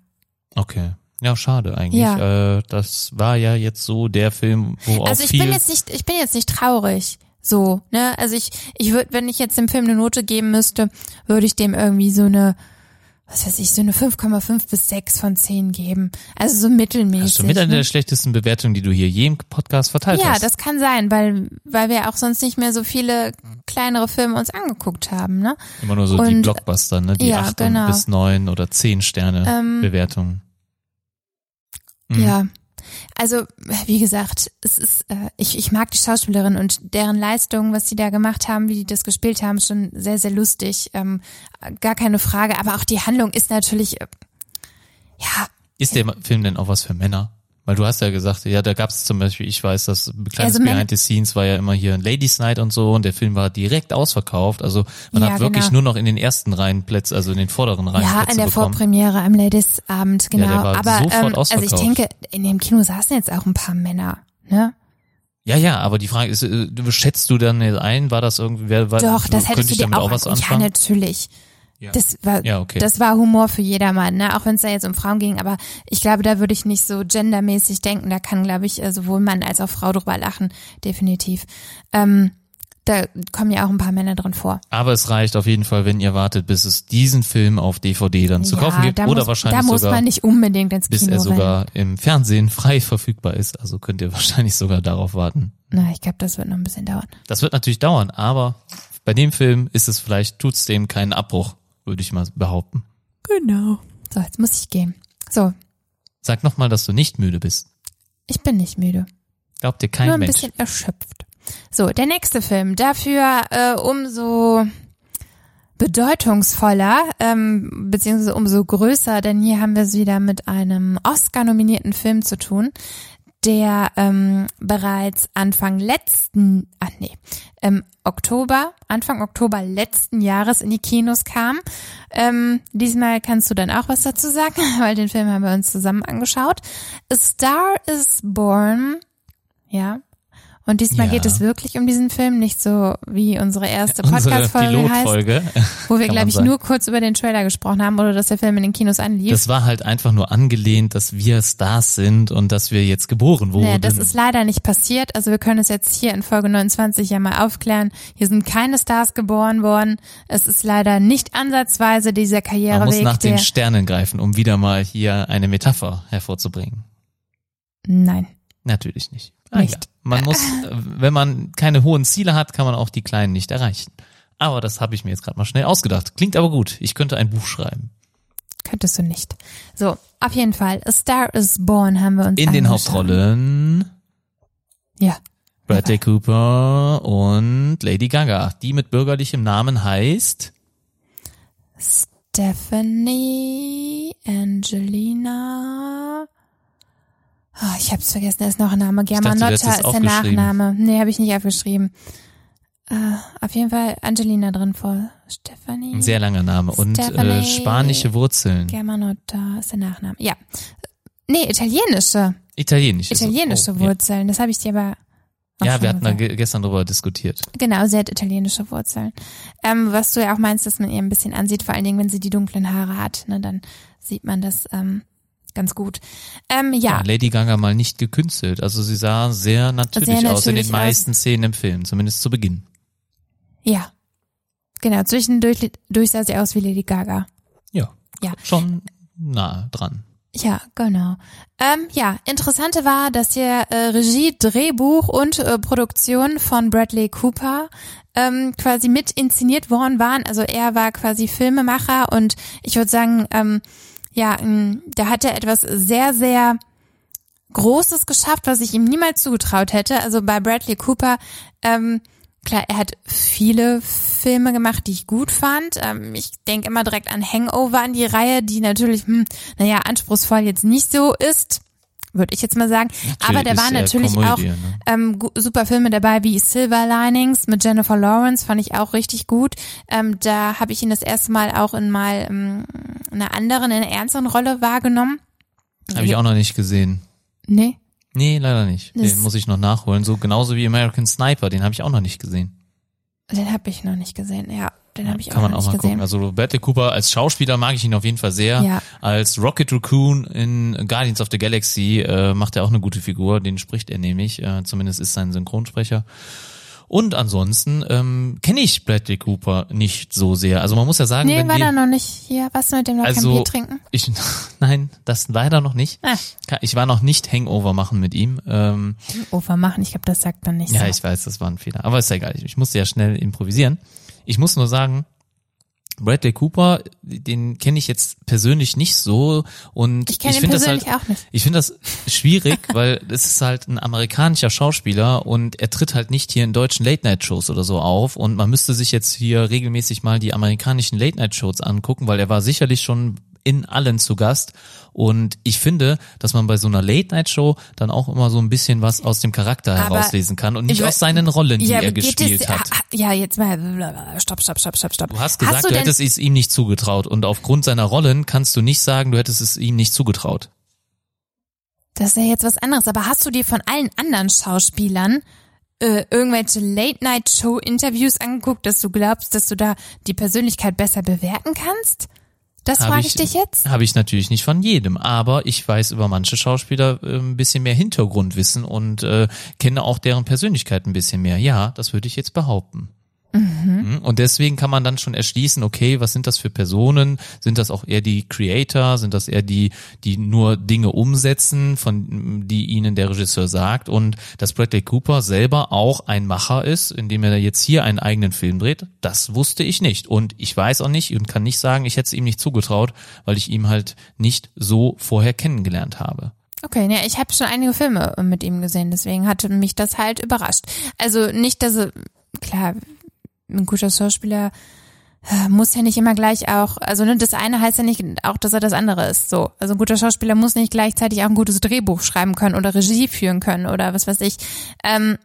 Okay. Ja, schade eigentlich. Ja. Äh, das war ja jetzt so der Film, wo Also auch ich viel. bin jetzt nicht, ich bin jetzt nicht traurig. So, ne? Also ich, ich würde, wenn ich jetzt dem Film eine Note geben müsste, würde ich dem irgendwie so eine, was weiß ich, so eine 5,5 bis 6 von 10 geben. Also so mittelmäßig. hast du mit einer ne? der schlechtesten Bewertungen, die du hier je im Podcast verteilt Ja, hast. das kann sein, weil, weil wir auch sonst nicht mehr so viele kleinere Filme uns angeguckt haben, ne? Immer nur so die Und- Blockbuster, ne? Die ja, acht genau. bis neun oder zehn Sterne Ähm, Bewertungen. Mhm. Ja. Also, wie gesagt, es ist, äh, ich, ich mag die Schauspielerin und deren Leistung, was sie da gemacht haben, wie die das gespielt haben, schon sehr, sehr lustig. Ähm, gar keine Frage. Aber auch die Handlung ist natürlich, äh, ja, Ist der Film denn auch was für Männer? Weil du hast ja gesagt, ja, da gab es zum Beispiel, ich weiß, das kleines Also Behind the Scenes war ja immer hier ein Ladies Night und so und der Film war direkt ausverkauft. Also man Ja, hat wirklich genau. nur noch in den ersten Reihen Plätze, also in den vorderen Reihen ja, Plätze in der bekommen. Vorpremiere am Ladies-Abend, genau. der war Aber ähm, also ich denke, in dem Kino saßen jetzt auch ein paar Männer, ne? Ja, ja, aber die Frage ist, äh, schätzt du dann ein, war das irgendwie, wer, war, Doch, das hättest du ich dir damit auch, auch was angucken. Ja, anfangen? natürlich. Ja. Das war, Ja, okay. das war Humor für jedermann, ne? Auch wenn es da jetzt um Frauen ging, aber ich glaube, da würde ich nicht so gendermäßig denken. Da kann, glaube ich, äh, sowohl Mann als auch Frau drüber lachen, definitiv. Ähm, da kommen ja auch ein paar Männer drin vor. Aber es reicht auf jeden Fall, wenn ihr wartet, bis es diesen Film auf DVD dann zu ja, kaufen gibt oder muss, wahrscheinlich da muss sogar man nicht unbedingt ins bis Kino er rennen. sogar im Fernsehen frei verfügbar ist. Also könnt ihr (laughs) wahrscheinlich sogar darauf warten. Na, ich glaube, das wird noch ein bisschen dauern. Das wird natürlich dauern, aber bei dem Film ist es vielleicht, tut's dem keinen Abbruch, würde ich mal behaupten. Genau. So, jetzt muss ich gehen. So, Sag nochmal, dass du nicht müde bist. ich bin nicht müde. Glaubt dir kein Nur ein Mensch. bisschen erschöpft. So, der nächste Film, dafür äh, umso bedeutungsvoller, ähm, beziehungsweise umso größer, denn hier haben wir es wieder mit einem Oscar-nominierten Film zu tun, der ähm, bereits Anfang letzten, ach nee, ähm, Oktober, Anfang Oktober letzten Jahres in die Kinos kam. Ähm, diesmal kannst du dann auch was dazu sagen, (laughs) weil den Film haben wir uns zusammen angeschaut. A Star is Born, ja. Und diesmal Ja. geht es wirklich um diesen Film, nicht so wie unsere erste Podcast-Folge heißt, wo wir, (laughs) glaube ich, sagen. nur kurz über den Trailer gesprochen haben oder dass der Film in den Kinos anlief. Das war halt einfach nur angelehnt, dass wir Stars sind und dass wir jetzt geboren wurden. Nee, das ist leider nicht passiert. Also wir können es jetzt hier in Folge 29 ja mal aufklären. Hier sind keine Stars geboren worden. Es ist leider nicht ansatzweise dieser Man muss Karriereweg, nach den. Sternen greifen, um wieder mal hier eine Metapher hervorzubringen. Nein. Natürlich nicht. Ah, Nicht. Ja. Man muss, wenn man keine hohen Ziele hat, kann man auch die kleinen nicht erreichen. Aber das habe ich mir jetzt gerade mal schnell ausgedacht. Klingt aber gut. Ich könnte ein Buch schreiben. Könntest du nicht. So, auf jeden Fall. A Star is Born haben wir uns In den. Hauptrollen Ja. Bradley Cooper und Lady Gaga. Die mit bürgerlichem Namen heißt Stephanie, Angelina. Oh, ich hab's vergessen, da ist noch ein Name. Germanotta ist der. Nachname. Nee, habe ich nicht aufgeschrieben. Äh, auf jeden Fall Angelina drin vor. Stephanie. ein sehr langer Name und äh, spanische Wurzeln. Germanotta ist der Nachname. Ja. Nee, italienische. Italienisch. ist es. Italienische Oh, Wurzeln. Das habe ich dir aber. Ja, ja wir hatten da gestern drüber diskutiert. Genau, sie hat italienische Wurzeln. Ähm, was du ja auch meinst, dass man ihr ein bisschen ansieht, vor allen Dingen, wenn sie die dunklen Haare hat, ne, dann sieht man das, ähm, ganz gut. Ähm, ja, Ja, Lady Gaga mal nicht gekünstelt. Also sie sah sehr natürlich Sehr aus in natürlich den meisten Szenen im Film, zumindest zu Beginn. ja. Genau, zwischendurch durch sah sie aus wie Lady Gaga. Ja. Ja. Schon nah dran. Ja, genau. Ähm, ja, interessante war, dass hier äh, Regie, Drehbuch und äh, Produktion von Bradley Cooper ähm, quasi mit inszeniert worden waren. Also er war quasi Filmemacher und ich würde sagen, ähm, ja, ähm, da hat er etwas sehr, sehr Großes geschafft, was ich ihm niemals zugetraut hätte. Also bei Bradley Cooper, ähm, klar, er hat viele Filme gemacht, die ich gut fand. Ähm, ich denke immer direkt an Hangover an die Reihe, die natürlich, hm, naja, anspruchsvoll jetzt nicht so ist, würde ich jetzt mal sagen. Aber da ist waren eher natürlich Komödie, auch ne? ähm, super Filme dabei wie Silver Linings mit Jennifer Lawrence, fand ich auch richtig gut. Ähm, da habe ich ihn das erste Mal auch in mal ähm, einer anderen, in einer ernsteren Rolle wahrgenommen. Habe ich auch noch nicht gesehen. Nee. Nee, leider nicht. Das- Den muss ich noch nachholen. So genauso wie American Sniper, den habe ich auch noch nicht gesehen. Den habe ich noch nicht gesehen, ja. Den habe ich Kann auch man noch auch mal gesehen. gucken. Also Bradley Cooper als Schauspieler mag ich ihn auf jeden Fall sehr. Ja. Als Rocket Raccoon in Guardians of the Galaxy äh, macht er auch eine gute Figur. Den spricht er nämlich. Äh, zumindest ist sein Synchronsprecher. Und ansonsten ähm, kenne ich Bradley Cooper nicht so sehr. Also man muss ja sagen, nee, wenn war da noch nicht hier. Was mit dem noch also Bier trinken? ich (laughs) nein, das leider noch nicht. Ah. Ich war noch nicht Hangover machen mit ihm. Ähm, Ufer machen, ich glaube, das sagt man nicht ja, so. ich weiß, das war ein Fehler. Aber ist ja egal. Ich musste ja schnell improvisieren. Ich muss nur sagen, Bradley Cooper, den kenne ich jetzt persönlich nicht so und Ich ihn finde das halt, persönlich auch nicht. ich finde das schwierig, (laughs) weil es ist halt ein amerikanischer Schauspieler und er tritt halt nicht hier in deutschen Late-Night-Shows oder so auf und man müsste sich jetzt hier regelmäßig mal die amerikanischen Late-Night-Shows angucken, weil er war sicherlich schon in allen zu Gast und ich finde, dass man bei so einer Late-Night-Show dann auch immer so ein bisschen was aus dem Charakter Aber herauslesen kann und nicht aus seinen Rollen, die ja, er gespielt es, hat. ha- Ja, jetzt mal, stopp, stopp, stopp, stopp, stopp. Du hast gesagt, hast du, du hättest es ihm nicht zugetraut und aufgrund seiner Rollen kannst du nicht sagen, du hättest es ihm nicht zugetraut. Das ist ja jetzt was anderes, aber hast du dir von allen anderen Schauspielern äh, irgendwelche Late-Night-Show-Interviews angeguckt, dass du glaubst, dass du da die Persönlichkeit besser bewerten kannst? Das frage ich dich jetzt. Habe ich natürlich nicht von jedem, aber ich weiß über manche Schauspieler äh, ein bisschen mehr Hintergrundwissen und äh, kenne auch deren Persönlichkeit ein bisschen mehr. Ja, das würde ich jetzt behaupten. Mhm. Und deswegen kann man dann schon erschließen, okay, was sind das für Personen? Sind das auch eher die Creator? Sind das eher die, die nur Dinge umsetzen, von die ihnen der Regisseur sagt? Und dass Bradley Cooper selber auch ein Macher ist, indem er jetzt hier einen eigenen Film dreht, das wusste ich nicht. Und ich weiß auch nicht und kann nicht sagen, ich hätte es ihm nicht zugetraut, weil ich ihm halt nicht so vorher kennengelernt habe. Okay, ne, ich habe schon einige Filme mit ihm gesehen, deswegen hatte mich das halt überrascht. Also nicht, dass er, klar, ein guter Schauspieler äh, muss ja nicht immer gleich auch, also ne, das eine heißt ja nicht auch, dass er das andere ist. So, also ein guter Schauspieler muss nicht gleichzeitig auch ein gutes Drehbuch schreiben können oder Regie führen können oder was weiß ich. Ähm,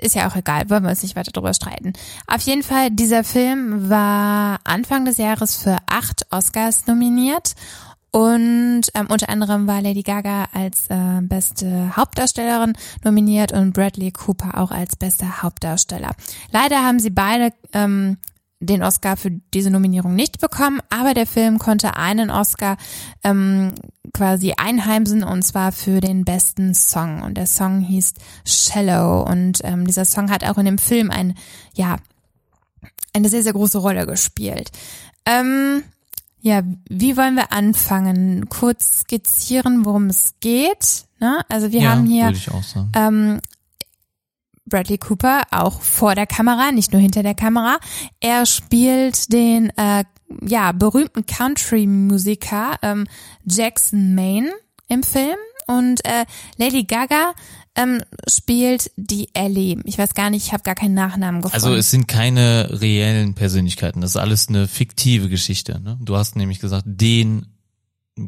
ist ja auch egal, wollen wir uns nicht weiter drüber streiten. Auf jeden Fall, dieser Film war Anfang des Jahres für acht Oscars nominiert und ähm, unter anderem war Lady Gaga als äh, beste Hauptdarstellerin nominiert und Bradley Cooper auch als bester Hauptdarsteller. Leider haben sie beide ähm, den Oscar für diese Nominierung nicht bekommen, aber der Film konnte einen Oscar ähm, quasi einheimsen und zwar für den besten Song. Und der Song hieß Shallow und ähm, dieser Song hat auch in dem Film ein, ja, eine sehr, sehr große Rolle gespielt. Ähm, ja, wie wollen wir anfangen? Kurz skizzieren, worum es geht. Ne? Also wir ja, haben hier ähm, Bradley Cooper auch vor der Kamera, nicht nur hinter der Kamera. Er spielt den äh, ja berühmten Country-Musiker ähm, Jackson Maine im Film und äh, Lady Gaga ähm, spielt die Ellie. Ich weiß gar nicht, ich habe gar keinen Nachnamen gefunden. Also es sind keine reellen Persönlichkeiten, das ist alles eine fiktive Geschichte. Ne? Du hast nämlich gesagt, den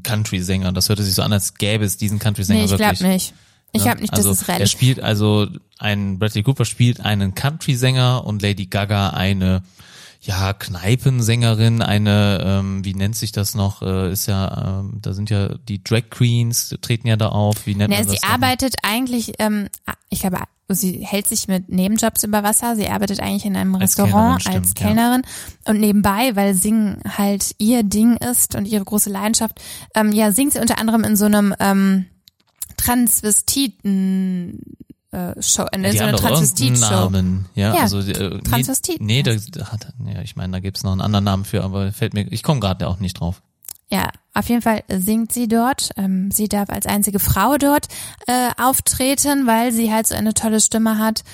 Country-Sänger, das hörte sich so an, als gäbe es diesen Country-Sänger nee, ich wirklich. glaube nicht. Ich Ne? glaube nicht, also, dass es real Er ist. spielt also, ein Bradley Cooper spielt einen Country-Sänger und Lady Gaga eine ja, Kneipensängerin, eine, ähm, wie nennt sich das noch, äh, ist ja, ähm, da sind ja die Drag Queens, treten ja da auf, wie nennt Ne, man das sie arbeitet eigentlich, ähm, ich glaube, sie hält sich mit Nebenjobs über Wasser. Sie arbeitet eigentlich in einem Als Restaurant Kellnerin, als stimmt, ja. Kellnerin und nebenbei, weil Singen halt ihr Ding ist und ihre große Leidenschaft, ähm, ja, singt sie unter anderem in so einem ähm, Transvestiten äh, Show, in Die so irgendeinen Transvestit-Show. Ja, Ja, also äh, Transvestit. Nee, nee da hat, ja, ich meine, da gibt's noch einen anderen Namen für, aber fällt mir, ich komme gerade auch nicht drauf. Ja, auf jeden Fall singt sie dort. Ähm, sie darf als einzige Frau dort äh, auftreten, weil sie halt so eine tolle Stimme hat.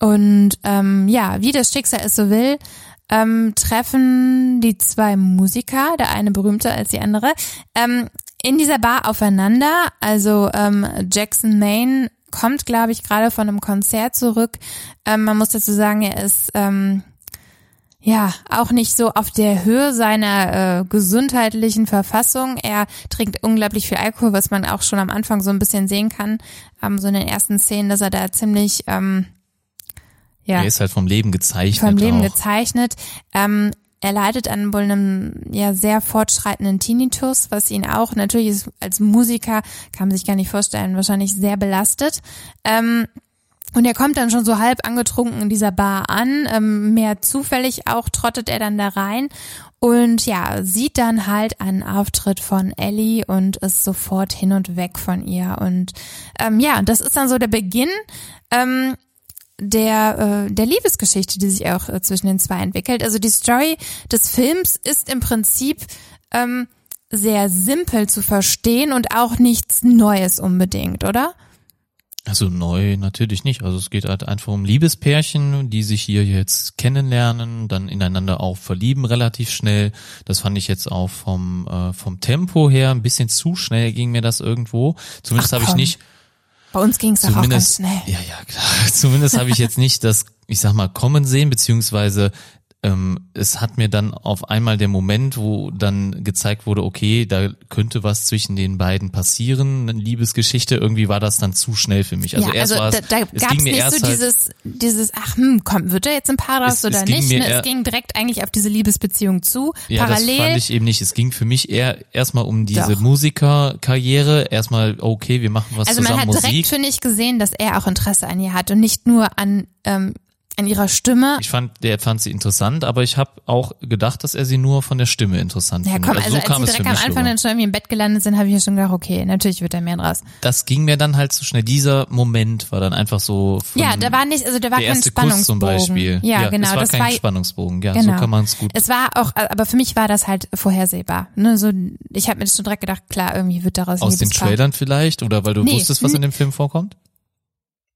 Und ähm, ja, wie das Schicksal es so will, ähm, treffen die zwei Musiker, der eine berühmter als die andere, ähm, in dieser Bar aufeinander. Also ähm, Jackson Maine kommt, glaube ich, gerade von einem Konzert zurück. Ähm, man muss dazu sagen, er ist ähm, ja, auch nicht so auf der Höhe seiner äh, gesundheitlichen Verfassung. Er trinkt unglaublich viel Alkohol, was man auch schon am Anfang so ein bisschen sehen kann, ähm, so in den ersten Szenen, dass er da ziemlich, ähm, ja, Er ist halt vom Leben gezeichnet. vom Leben auch. gezeichnet. Ähm, er leidet an wohl einem ja sehr fortschreitenden Tinnitus, was ihn auch natürlich ist, als Musiker kann man sich gar nicht vorstellen, wahrscheinlich sehr belastet. Ähm, und er kommt dann schon so halb angetrunken in dieser Bar an, ähm, mehr zufällig auch trottet er dann da rein und ja, sieht dann halt einen Auftritt von Ellie und ist sofort hin und weg von ihr. Und ähm, ja, das ist dann so der Beginn ähm, der, äh, der Liebesgeschichte, die sich auch äh, zwischen den zwei entwickelt. Also die Story des Films ist im Prinzip ähm, sehr simpel zu verstehen und auch nichts Neues unbedingt, oder? Also neu natürlich nicht. Also es geht halt einfach um Liebespärchen, die sich hier jetzt kennenlernen, dann ineinander auch verlieben relativ schnell. Das fand ich jetzt auch vom äh, vom Tempo her ein bisschen zu schnell ging mir das irgendwo. Zumindest habe ich nicht Bei uns ging es auch ganz schnell. ja ja klar. (laughs) Zumindest habe ich jetzt nicht das ich sag mal kommen sehen beziehungsweise ähm, es hat mir dann auf einmal der Moment, wo dann gezeigt wurde, okay, da könnte was zwischen den beiden passieren, eine Liebesgeschichte, irgendwie war das dann zu schnell für mich. Also ja, erst also war da, es, da es gab es nicht so halt, dieses, dieses, ach hm, komm, wird da jetzt ein Paar draus Es- oder es nicht? Ne? Es ging direkt eigentlich auf diese Liebesbeziehung zu. Ja, das Parallel. fand ich eben nicht. Es ging für mich eher erstmal um diese Doch. Musikerkarriere. Erstmal, okay, wir machen was also man zusammen hat direkt, Musik. finde ich, gesehen, dass er auch Interesse an ihr hat und nicht nur an, ähm, an ihrer Stimme. Ich fand, der fand sie interessant, aber ich habe auch gedacht, dass er sie nur von der Stimme interessant Ja, findet. komm, also, so als kam sie direkt am Anfang dann schon irgendwie im Bett gelandet sind, habe ich ja schon gedacht, okay, natürlich wird er mehr draus. Das ging mir dann halt zu schnell. Dieser Moment war dann einfach so. Ja, da war nicht, also da war der kein erste Spannungsbogen. Kuss zum Beispiel. Ja, genau. Es war das kein war, Spannungsbogen. Ja, genau. so kann man es gut. Es war auch, aber für mich war das halt vorhersehbar. Ne, so, ich habe mir das schon direkt gedacht, klar, irgendwie wird daraus Aus den. Trailern vielleicht oder weil du Nee, wusstest, was in dem Film vorkommt?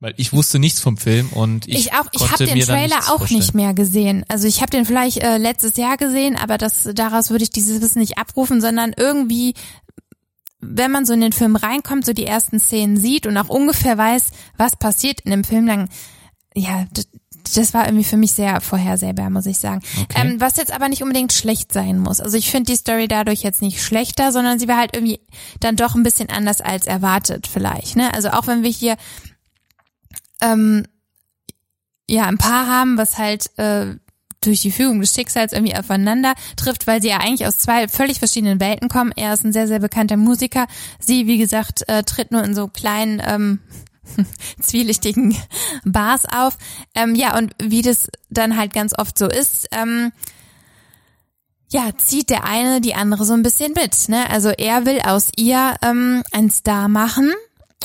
Weil ich wusste nichts vom Film und ich, Ich auch, ich habe den Trailer auch vorstellen. nicht mehr gesehen. Also ich habe den vielleicht äh, letztes Jahr gesehen, aber das daraus würde ich dieses Wissen nicht abrufen, sondern irgendwie wenn man so in den Film reinkommt, so die ersten Szenen sieht und auch ungefähr weiß, was passiert in dem Film, dann ja, das, das war irgendwie für mich sehr vorhersehbar, muss ich sagen. Okay. Ähm, was jetzt aber nicht unbedingt schlecht sein muss. Also ich finde die Story dadurch jetzt nicht schlechter, sondern sie war halt irgendwie dann doch ein bisschen anders als erwartet vielleicht. Ne? Also auch wenn wir hier ähm, ja ein Paar haben, was halt äh, durch die Fügung des Schicksals irgendwie aufeinander trifft, weil sie ja eigentlich aus zwei völlig verschiedenen Welten kommen. Er ist ein sehr, sehr bekannter Musiker. Sie, wie gesagt, äh, tritt nur in so kleinen ähm, (laughs) zwielichtigen Bars auf. Ähm, ja, und wie das dann halt ganz oft so ist, ähm, ja, zieht der eine die andere so ein bisschen mit. Ne? Also er will aus ihr ähm, einen Star machen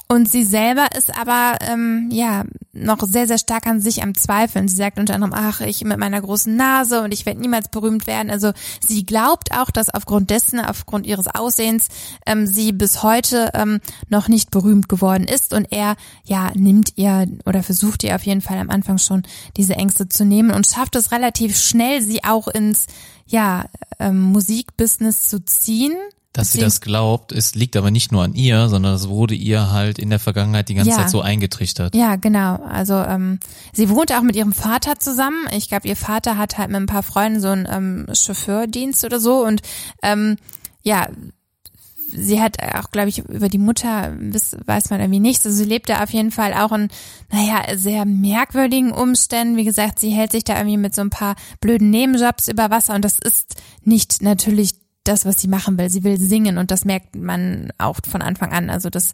und sie selber ist aber ähm, ja noch sehr, sehr stark an sich am Zweifeln. Sie sagt unter anderem, ach, ich mit meiner großen Nase und ich werde niemals berühmt werden. Also sie glaubt auch, dass aufgrund dessen, aufgrund ihres Aussehens, ähm, sie bis heute ähm, noch nicht berühmt geworden ist und er ja nimmt ihr oder versucht ihr auf jeden Fall am Anfang schon diese Ängste zu nehmen und schafft es relativ schnell, sie auch ins ja ähm, Musikbusiness zu ziehen. Dass sie Beziehungs- das glaubt, es liegt aber nicht nur an ihr, sondern es wurde ihr halt in der Vergangenheit die ganze Ja. Zeit so eingetrichtert. Ja, genau. Also ähm, sie wohnt auch mit ihrem Vater zusammen. Ich glaube, ihr Vater hat halt mit ein paar Freunden so einen ähm, Chauffeurdienst oder so und ähm, ja, sie hat auch, glaube ich, über die Mutter weiß man irgendwie nichts. Also sie lebt da auf jeden Fall auch in, naja, sehr merkwürdigen Umständen. Wie gesagt, sie hält sich da irgendwie mit so ein paar blöden Nebenjobs über Wasser und das ist nicht natürlich das, was sie machen will. Sie will singen und das merkt man auch von Anfang an. Also das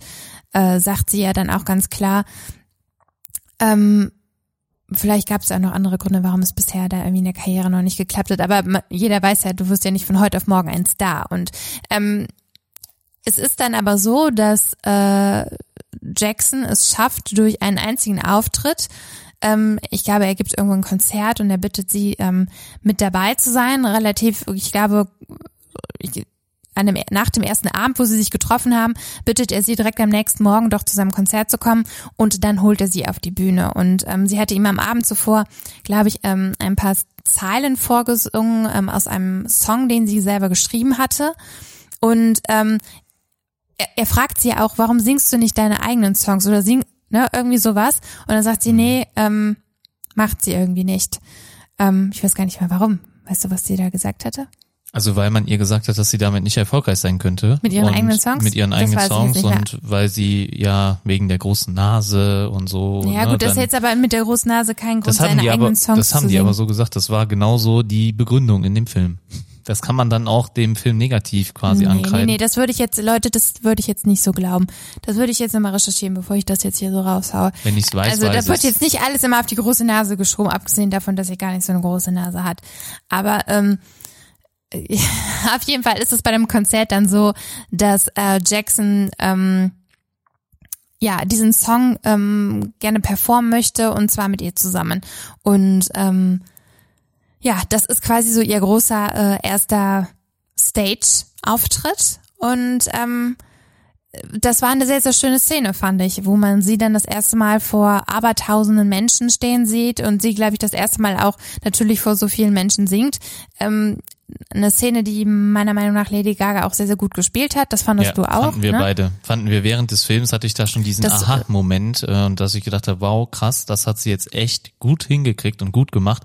äh, sagt sie ja dann auch ganz klar. Ähm, vielleicht gab es auch noch andere Gründe, warum es bisher da irgendwie in der Karriere noch nicht geklappt hat. Aber jeder weiß ja, du wirst ja nicht von heute auf morgen ein Star. Und ähm, es ist dann aber so, dass äh, Jackson es schafft, durch einen einzigen Auftritt, ähm, ich glaube, er gibt irgendwo ein Konzert und er bittet sie, ähm, mit dabei zu sein. Relativ, ich glaube, ich, an dem, nach dem ersten Abend, wo sie sich getroffen haben, bittet er sie direkt am nächsten Morgen doch zu seinem Konzert zu kommen und dann holt er sie auf die Bühne. Und ähm, sie hatte ihm am Abend zuvor, glaube ich, ähm, ein paar Zeilen vorgesungen ähm, aus einem Song, den sie selber geschrieben hatte. Und ähm, er, er fragt sie auch, warum singst du nicht deine eigenen Songs oder sing, ne, irgendwie sowas. Und dann sagt sie, nee, ähm, macht sie irgendwie nicht. Ähm, ich weiß gar nicht mehr warum. Weißt du, was sie da gesagt hatte? Also weil man ihr gesagt hat, dass sie damit nicht erfolgreich sein könnte. Mit ihren eigenen Songs? Mit ihren Das eigenen Songs und weil sie ja wegen der großen Nase und so. Ja ne, gut, das ist jetzt aber mit der großen Nase kein Grund, seine eigenen aber, Songs das haben die singen. aber so gesagt, das war genauso die Begründung in dem Film. Das kann man dann auch dem Film negativ quasi nee, ankreiden. nee, nee, das würde ich jetzt, Leute, das würde ich jetzt nicht so glauben. Das würde ich jetzt nochmal recherchieren, bevor ich das jetzt hier so raushaue. Wenn ich es weiß, also da wird jetzt nicht alles immer auf die große Nase geschoben, abgesehen davon, dass sie gar nicht so eine große Nase hat. Aber ähm, (laughs) auf jeden Fall ist es bei dem Konzert dann so, dass äh, Jackson ähm, ja diesen Song ähm, gerne performen möchte und zwar mit ihr zusammen. Und ähm, ja, das ist quasi so ihr großer äh, erster Stage-Auftritt und ähm, das war eine sehr, sehr schöne Szene, fand ich, wo man sie dann das erste Mal vor abertausenden Menschen stehen sieht und sie, glaube ich, das erste Mal auch natürlich vor so vielen Menschen singt. Ähm, eine Szene, die meiner Meinung nach Lady Gaga auch sehr, sehr gut gespielt hat. Das fandest ja, du auch. Fanden wir ne? beide. Fanden wir während des Films hatte ich da schon diesen Das- Aha-Moment äh, und dass ich gedacht habe, wow, krass, das hat sie jetzt echt gut hingekriegt und gut gemacht.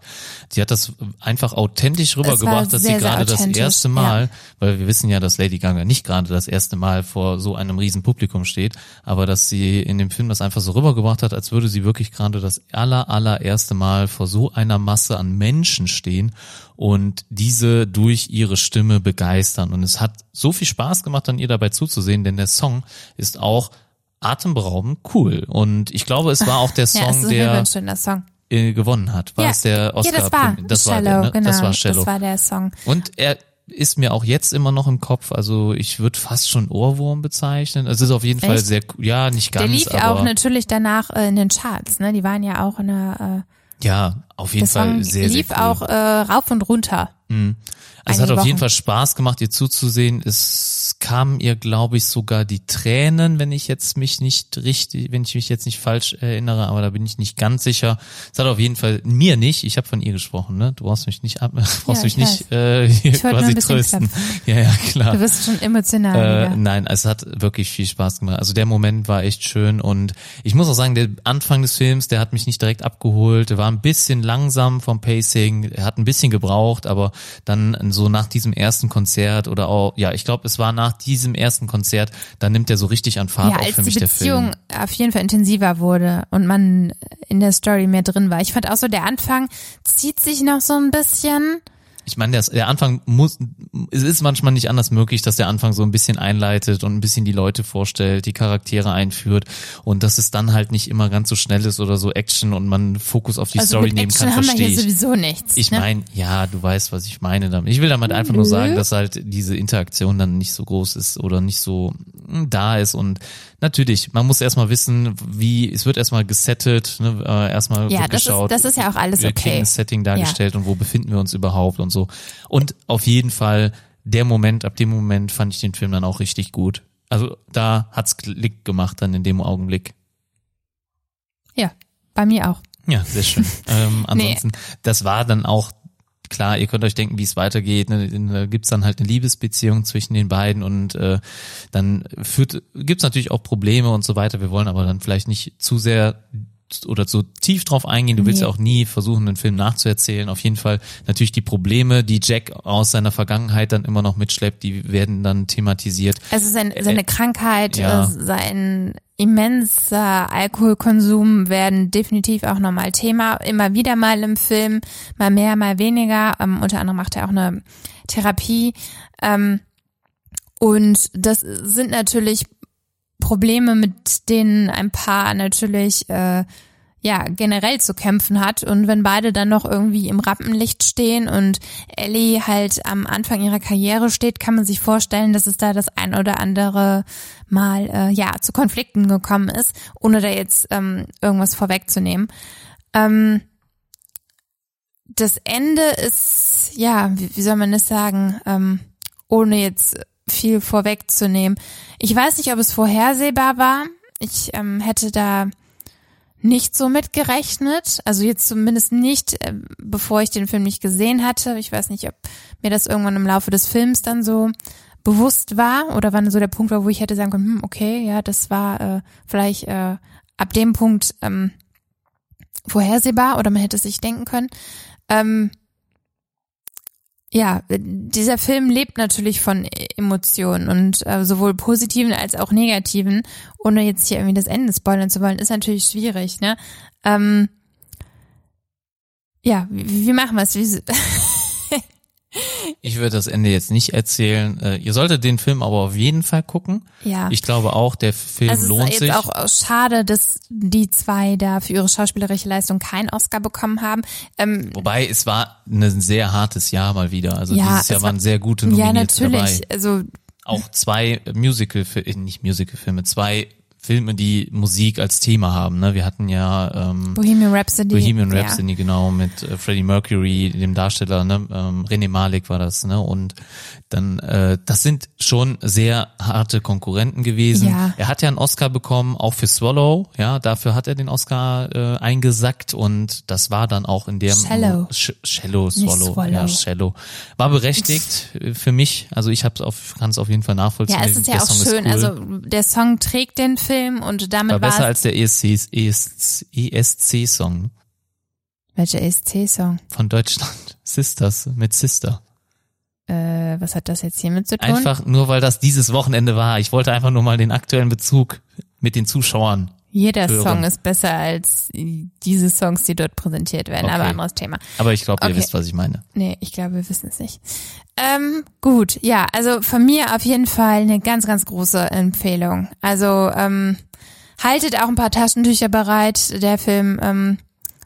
Sie hat das einfach authentisch rübergebracht, dass sie gerade das erste Mal, weil wir wissen ja, dass Lady Gaga nicht gerade das erste Mal vor so einem riesen Publikum steht, aber dass sie in dem Film das einfach so rübergebracht hat, als würde sie wirklich gerade das aller, allererste Mal vor so einer Masse an Menschen stehen und diese durch ihre Stimme begeistern. Und es hat so viel Spaß gemacht, an ihr dabei zuzusehen, denn der Song ist auch atemberaubend cool. Und ich glaube, es war auch der (laughs) Ja, Song, ist der schöner Song. äh, gewonnen hat. War ja. es der Oscar? Ja, das war das war Shallow, der, ne? genau. Das war Shallow. Das war der Song. Und er ist mir auch jetzt immer noch im Kopf. Also ich würde fast schon Ohrwurm bezeichnen. Es ist auf jeden Fall Echt? sehr, ja, nicht ganz, Der lief ja aber auch natürlich danach äh, in den Charts, ne? Die waren ja auch in der, äh, ja, auf jeden der Fall Song sehr, lief sehr cool. auch äh, rauf und runter. Es hat auf jeden Wochen. Fall Spaß gemacht, ihr zuzusehen. Es kamen ihr, glaube ich, sogar die Tränen, wenn ich jetzt mich nicht richtig, wenn ich mich jetzt nicht falsch erinnere, aber da bin ich nicht ganz sicher. Es hat auf jeden Fall mir nicht. Ich habe von ihr gesprochen, ne? Du brauchst mich nicht ab, (laughs) brauchst Ja, mich ich nicht äh, hier quasi trösten. (laughs) Ja, ja, klar. Du bist schon emotional. Äh, nein, es hat wirklich viel Spaß gemacht. Also der Moment war echt schön und ich muss auch sagen, der Anfang des Films, der hat mich nicht direkt abgeholt. Der war ein bisschen langsam vom Pacing. Er hat ein bisschen gebraucht, aber dann so nach diesem ersten Konzert oder auch, ja, ich glaube, es war nach diesem ersten Konzert, dann nimmt er so richtig an Fahrt ja, auf als für die mich der Beziehung Film. auf jeden Fall intensiver wurde und man in der Story mehr drin war. Ich fand auch so, der Anfang zieht sich noch so ein bisschen. Ich meine, der, der Anfang muss, es ist manchmal nicht anders möglich, dass der Anfang so ein bisschen einleitet und ein bisschen die Leute vorstellt, die Charaktere einführt und dass es dann halt nicht immer ganz so schnell ist oder so Action und man Fokus auf die Also Story nehmen Action kann, verstehe ich. sowieso nichts. Ich ne? meine, ja, du weißt, was ich meine damit. Ich will damit einfach nur sagen, dass halt diese Interaktion dann nicht so groß ist oder nicht so mm, da ist und natürlich, man muss erstmal wissen, wie, es wird erstmal gesettet, ne, äh, erstmal Ja, das ist- geschaut. das ist ja auch alles wir okay. ein Setting dargestellt und wo befinden wir uns überhaupt und so. Und auf jeden Fall, der Moment, ab dem Moment fand ich den Film dann auch richtig gut. Also da hat's Klick gemacht dann in dem Augenblick. Ja, bei mir auch. Ja, sehr schön. (laughs) ähm, ansonsten, das war dann auch klar, ihr könnt euch denken, wie es weitergeht. Ne? Da gibt's dann halt eine Liebesbeziehung zwischen den beiden und äh, dann führt, gibt's natürlich auch Probleme und so weiter. Wir wollen aber dann vielleicht nicht zu sehr oder so tief drauf eingehen. Du willst Nee. ja auch nie versuchen, einen Film nachzuerzählen. Auf jeden Fall natürlich die Probleme, die Jack aus seiner Vergangenheit dann immer noch mitschleppt, die werden dann thematisiert. Also sein, seine Krankheit, ja. äh, sein immenser Alkoholkonsum werden definitiv auch nochmal Thema. Immer wieder mal im Film, mal mehr, mal weniger. Ähm, unter anderem macht er auch eine Therapie. Ähm, und das sind natürlich Probleme, mit denen ein Paar natürlich äh, ja generell zu kämpfen hat und wenn beide dann noch irgendwie im Rampenlicht stehen und Ellie halt am Anfang ihrer Karriere steht, kann man sich vorstellen, dass es da das ein oder andere Mal äh, ja zu Konflikten gekommen ist, ohne da jetzt ähm, irgendwas vorwegzunehmen. Ähm, das Ende ist ja, wie, wie soll man das sagen, ähm, ohne jetzt viel vorwegzunehmen. Ich weiß nicht, ob es vorhersehbar war. Ich ähm, hätte da nicht so mitgerechnet. Also jetzt zumindest nicht, äh, bevor ich den Film nicht gesehen hatte. Ich weiß nicht, ob mir das irgendwann im Laufe des Films dann so bewusst war oder wann so der Punkt war, wo ich hätte sagen können, hm, okay, ja, das war äh, vielleicht äh, ab dem Punkt ähm, vorhersehbar oder man hätte es sich denken können. Ähm, ja, dieser Film lebt natürlich von Emotionen und äh, sowohl positiven als auch negativen. Ohne jetzt hier irgendwie das Ende spoilern zu wollen, ist natürlich schwierig, ne? Ähm, ja, wie, wie machen wir es? (laughs) Ich würde das Ende jetzt nicht erzählen. Äh, ihr solltet den Film aber auf jeden Fall gucken. Ja. Ich glaube auch, der Film also lohnt es ist sich. jetzt auch schade, dass die zwei da für ihre schauspielerische Leistung keinen Oscar bekommen haben. Ähm, Wobei es war ein sehr hartes Jahr mal wieder. Also Ja, dieses Jahr war- waren sehr gute ja, Nominierte natürlich. dabei. Also Auch zwei Musical, äh, nicht Musical-Filme, zwei Filme, die Musik als Thema haben. Ne? Wir hatten ja ähm, Bohemian Rhapsody. Bohemian ja. Rhapsody, genau, mit äh, Freddie Mercury, dem Darsteller, ne? ähm, René Malik war das, ne? Und dann, äh, das sind schon sehr harte Konkurrenten gewesen. Ja. Er hat ja einen Oscar bekommen, auch für Swallow, ja, dafür hat er den Oscar äh, eingesackt und das war dann auch in dem Shallow. Sh Shallow, Swallow, Swallow. ja, Shallow. War berechtigt für mich, also ich kann es auf jeden Fall nachvollziehen. Ja, es ist ja Der auch schön. cool. Also der Song trägt den Film und damit war besser es. als der E ESC, ESC, ESC-Song Welcher ESC-Song? von Deutschland. (laughs) Sisters mit Sister. Äh, was hat das jetzt hiermit zu tun? Einfach nur, weil das dieses Wochenende war. Ich wollte einfach nur mal den aktuellen Bezug mit den Zuschauern. Jeder hören. Song ist besser als diese Songs, die dort präsentiert werden, Okay. aber anderes Thema. Aber ich glaube, ihr Okay. wisst, was ich meine. Nee, ich glaube, wir wissen es nicht. Ähm, gut, ja, also von mir auf jeden Fall eine ganz, ganz große Empfehlung. Also ähm, haltet auch ein paar Taschentücher bereit. Der Film ähm,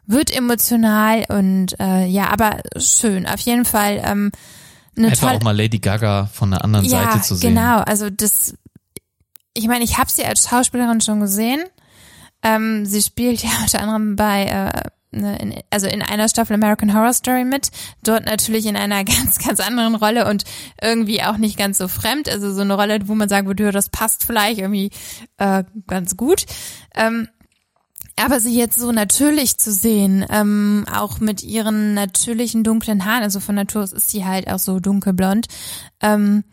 wird emotional und äh, ja, aber schön. Auf jeden Fall ähm, eine Einfach tolle. auch mal Lady Gaga von der anderen ja, Seite zu sehen. genau. Also das. Ich meine, ich habe sie als Schauspielerin schon gesehen. Ähm, sie spielt ja (laughs) unter anderem bei, äh, ne, in, also in einer Staffel American Horror Story mit. Dort natürlich in einer (laughs) ganz, ganz anderen Rolle und irgendwie auch nicht ganz so fremd. Also so eine Rolle, wo man sagen würde, das passt vielleicht irgendwie äh, ganz gut. Ähm, aber sie jetzt so natürlich zu sehen, ähm, auch mit ihren natürlichen dunklen Haaren, also von Natur aus ist sie halt auch so dunkelblond, ähm,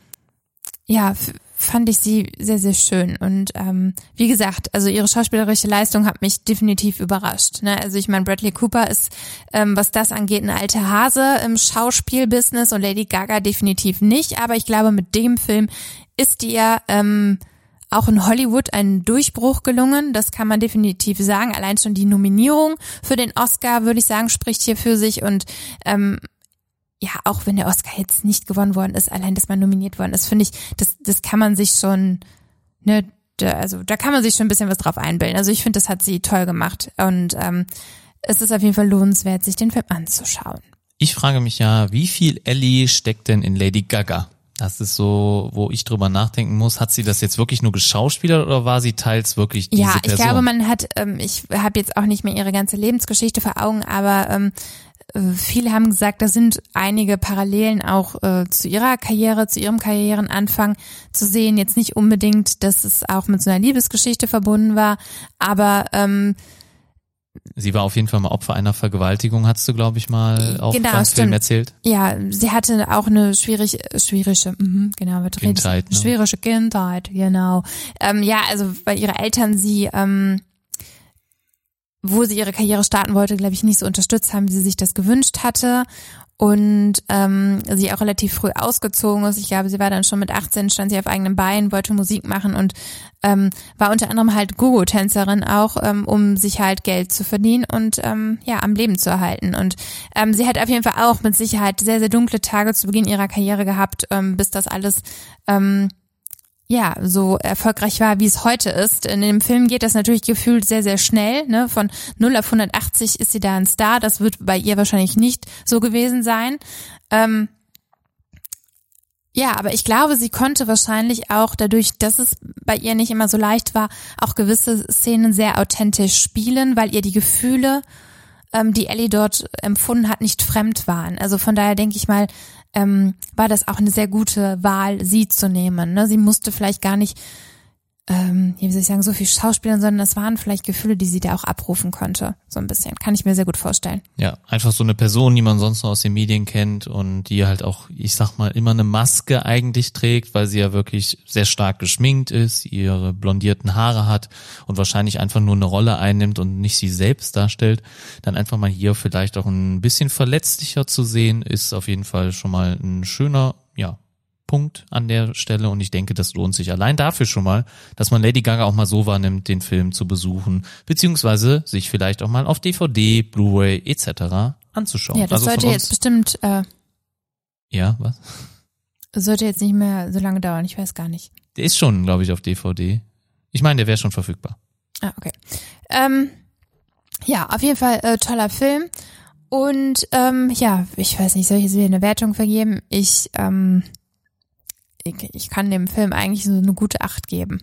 ja, fand ich sie sehr, sehr schön. Und ähm, wie gesagt, also ihre schauspielerische Leistung hat mich definitiv überrascht. Ne? Also ich meine, Bradley Cooper ist, ähm, was das angeht, ein alter Hase im Schauspielbusiness und Lady Gaga definitiv nicht. Aber ich glaube, mit dem Film ist ihr ähm, auch in Hollywood ein Durchbruch gelungen. Das kann man definitiv sagen. Allein schon die Nominierung für den Oscar, würde ich sagen, spricht hier für sich. Und ähm, ja, auch wenn der Oscar jetzt nicht gewonnen worden ist, allein, dass man nominiert worden ist, finde ich, das, das kann man sich schon, ne, da, also da kann man sich schon ein bisschen was drauf einbilden. Also ich finde, das hat sie toll gemacht. Und ähm, es ist auf jeden Fall lohnenswert, sich den Film anzuschauen. Ich frage mich ja, wie viel Ellie steckt denn in Lady Gaga? Das ist so, wo ich drüber nachdenken muss. Hat sie das jetzt wirklich nur geschauspielert oder war sie teils wirklich diese Ja, ich Person? glaube, man hat, ähm, ich habe jetzt auch nicht mehr ihre ganze Lebensgeschichte vor Augen, aber ähm, äh, viele haben gesagt, da sind einige Parallelen auch äh, zu ihrer Karriere, zu ihrem Karrierenanfang zu sehen. Jetzt nicht unbedingt, dass es auch mit so einer Liebesgeschichte verbunden war, aber ähm, sie war auf jeden Fall mal Opfer einer Vergewaltigung, hast du, glaube ich, mal auch Genau, beim Film erzählt. ja, sie hatte auch eine schwierig, schwierige, mhm, genau, was du? Kindheit, ne? schwierige Kindheit, genau. Ähm, ja, also weil ihre Eltern sie ähm, wo sie ihre Karriere starten wollte, glaube ich, nicht so unterstützt haben, wie sie sich das gewünscht hatte. Und ähm, sie auch relativ früh ausgezogen ist. Ich glaube, sie war dann schon mit 18, stand sie auf eigenen Beinen, wollte Musik machen und ähm, war unter anderem halt Gogo-Tänzerin auch, ähm, um sich halt Geld zu verdienen und ähm, ja, am Leben zu erhalten. Und ähm, sie hat auf jeden Fall auch mit Sicherheit sehr, sehr dunkle Tage zu Beginn ihrer Karriere gehabt, ähm, bis das alles ähm, ja, so erfolgreich war, wie es heute ist. In dem Film geht das natürlich gefühlt sehr, sehr schnell. Ne? Von 0 auf 180 ist sie da ein Star. Das wird bei ihr wahrscheinlich nicht so gewesen sein. Ähm, ja, aber ich glaube, sie konnte wahrscheinlich auch dadurch, dass es bei ihr nicht immer so leicht war, auch gewisse Szenen sehr authentisch spielen, weil ihr die Gefühle, ähm, die Ellie dort empfunden hat, nicht fremd waren. Also von daher denke ich mal, ähm, war das auch eine sehr gute Wahl, sie zu nehmen. Ne? Sie musste vielleicht gar nicht ähm, wie soll ich sagen, so viel Schauspielern, sondern das waren vielleicht Gefühle, die sie da auch abrufen konnte. So ein bisschen. Kann ich mir sehr gut vorstellen. Ja, einfach so eine Person, die man sonst noch aus den Medien kennt und die halt auch, ich sag mal, immer eine Maske eigentlich trägt, weil sie ja wirklich sehr stark geschminkt ist, ihre blondierten Haare hat und wahrscheinlich einfach nur eine Rolle einnimmt und nicht sie selbst darstellt. Dann einfach mal hier vielleicht auch ein bisschen verletzlicher zu sehen, ist auf jeden Fall schon mal ein schöner, ja, Punkt an der Stelle und ich denke, das lohnt sich allein dafür schon mal, dass man Lady Gaga auch mal so wahrnimmt, den Film zu besuchen, beziehungsweise sich vielleicht auch mal auf DVD, Blu-ray etc. anzuschauen. Ja, das also sollte jetzt bestimmt, äh, ja, was? Sollte jetzt nicht mehr so lange dauern, ich weiß gar nicht. Der ist schon, glaube ich, auf DVD. Ich meine, der wäre schon verfügbar. Ah, okay. Ähm, ja, auf jeden Fall äh, toller Film. Und ähm, ja, ich weiß nicht, soll ich jetzt wieder eine Wertung vergeben? Ich ähm, ich, ich kann dem Film eigentlich so eine gute Acht geben.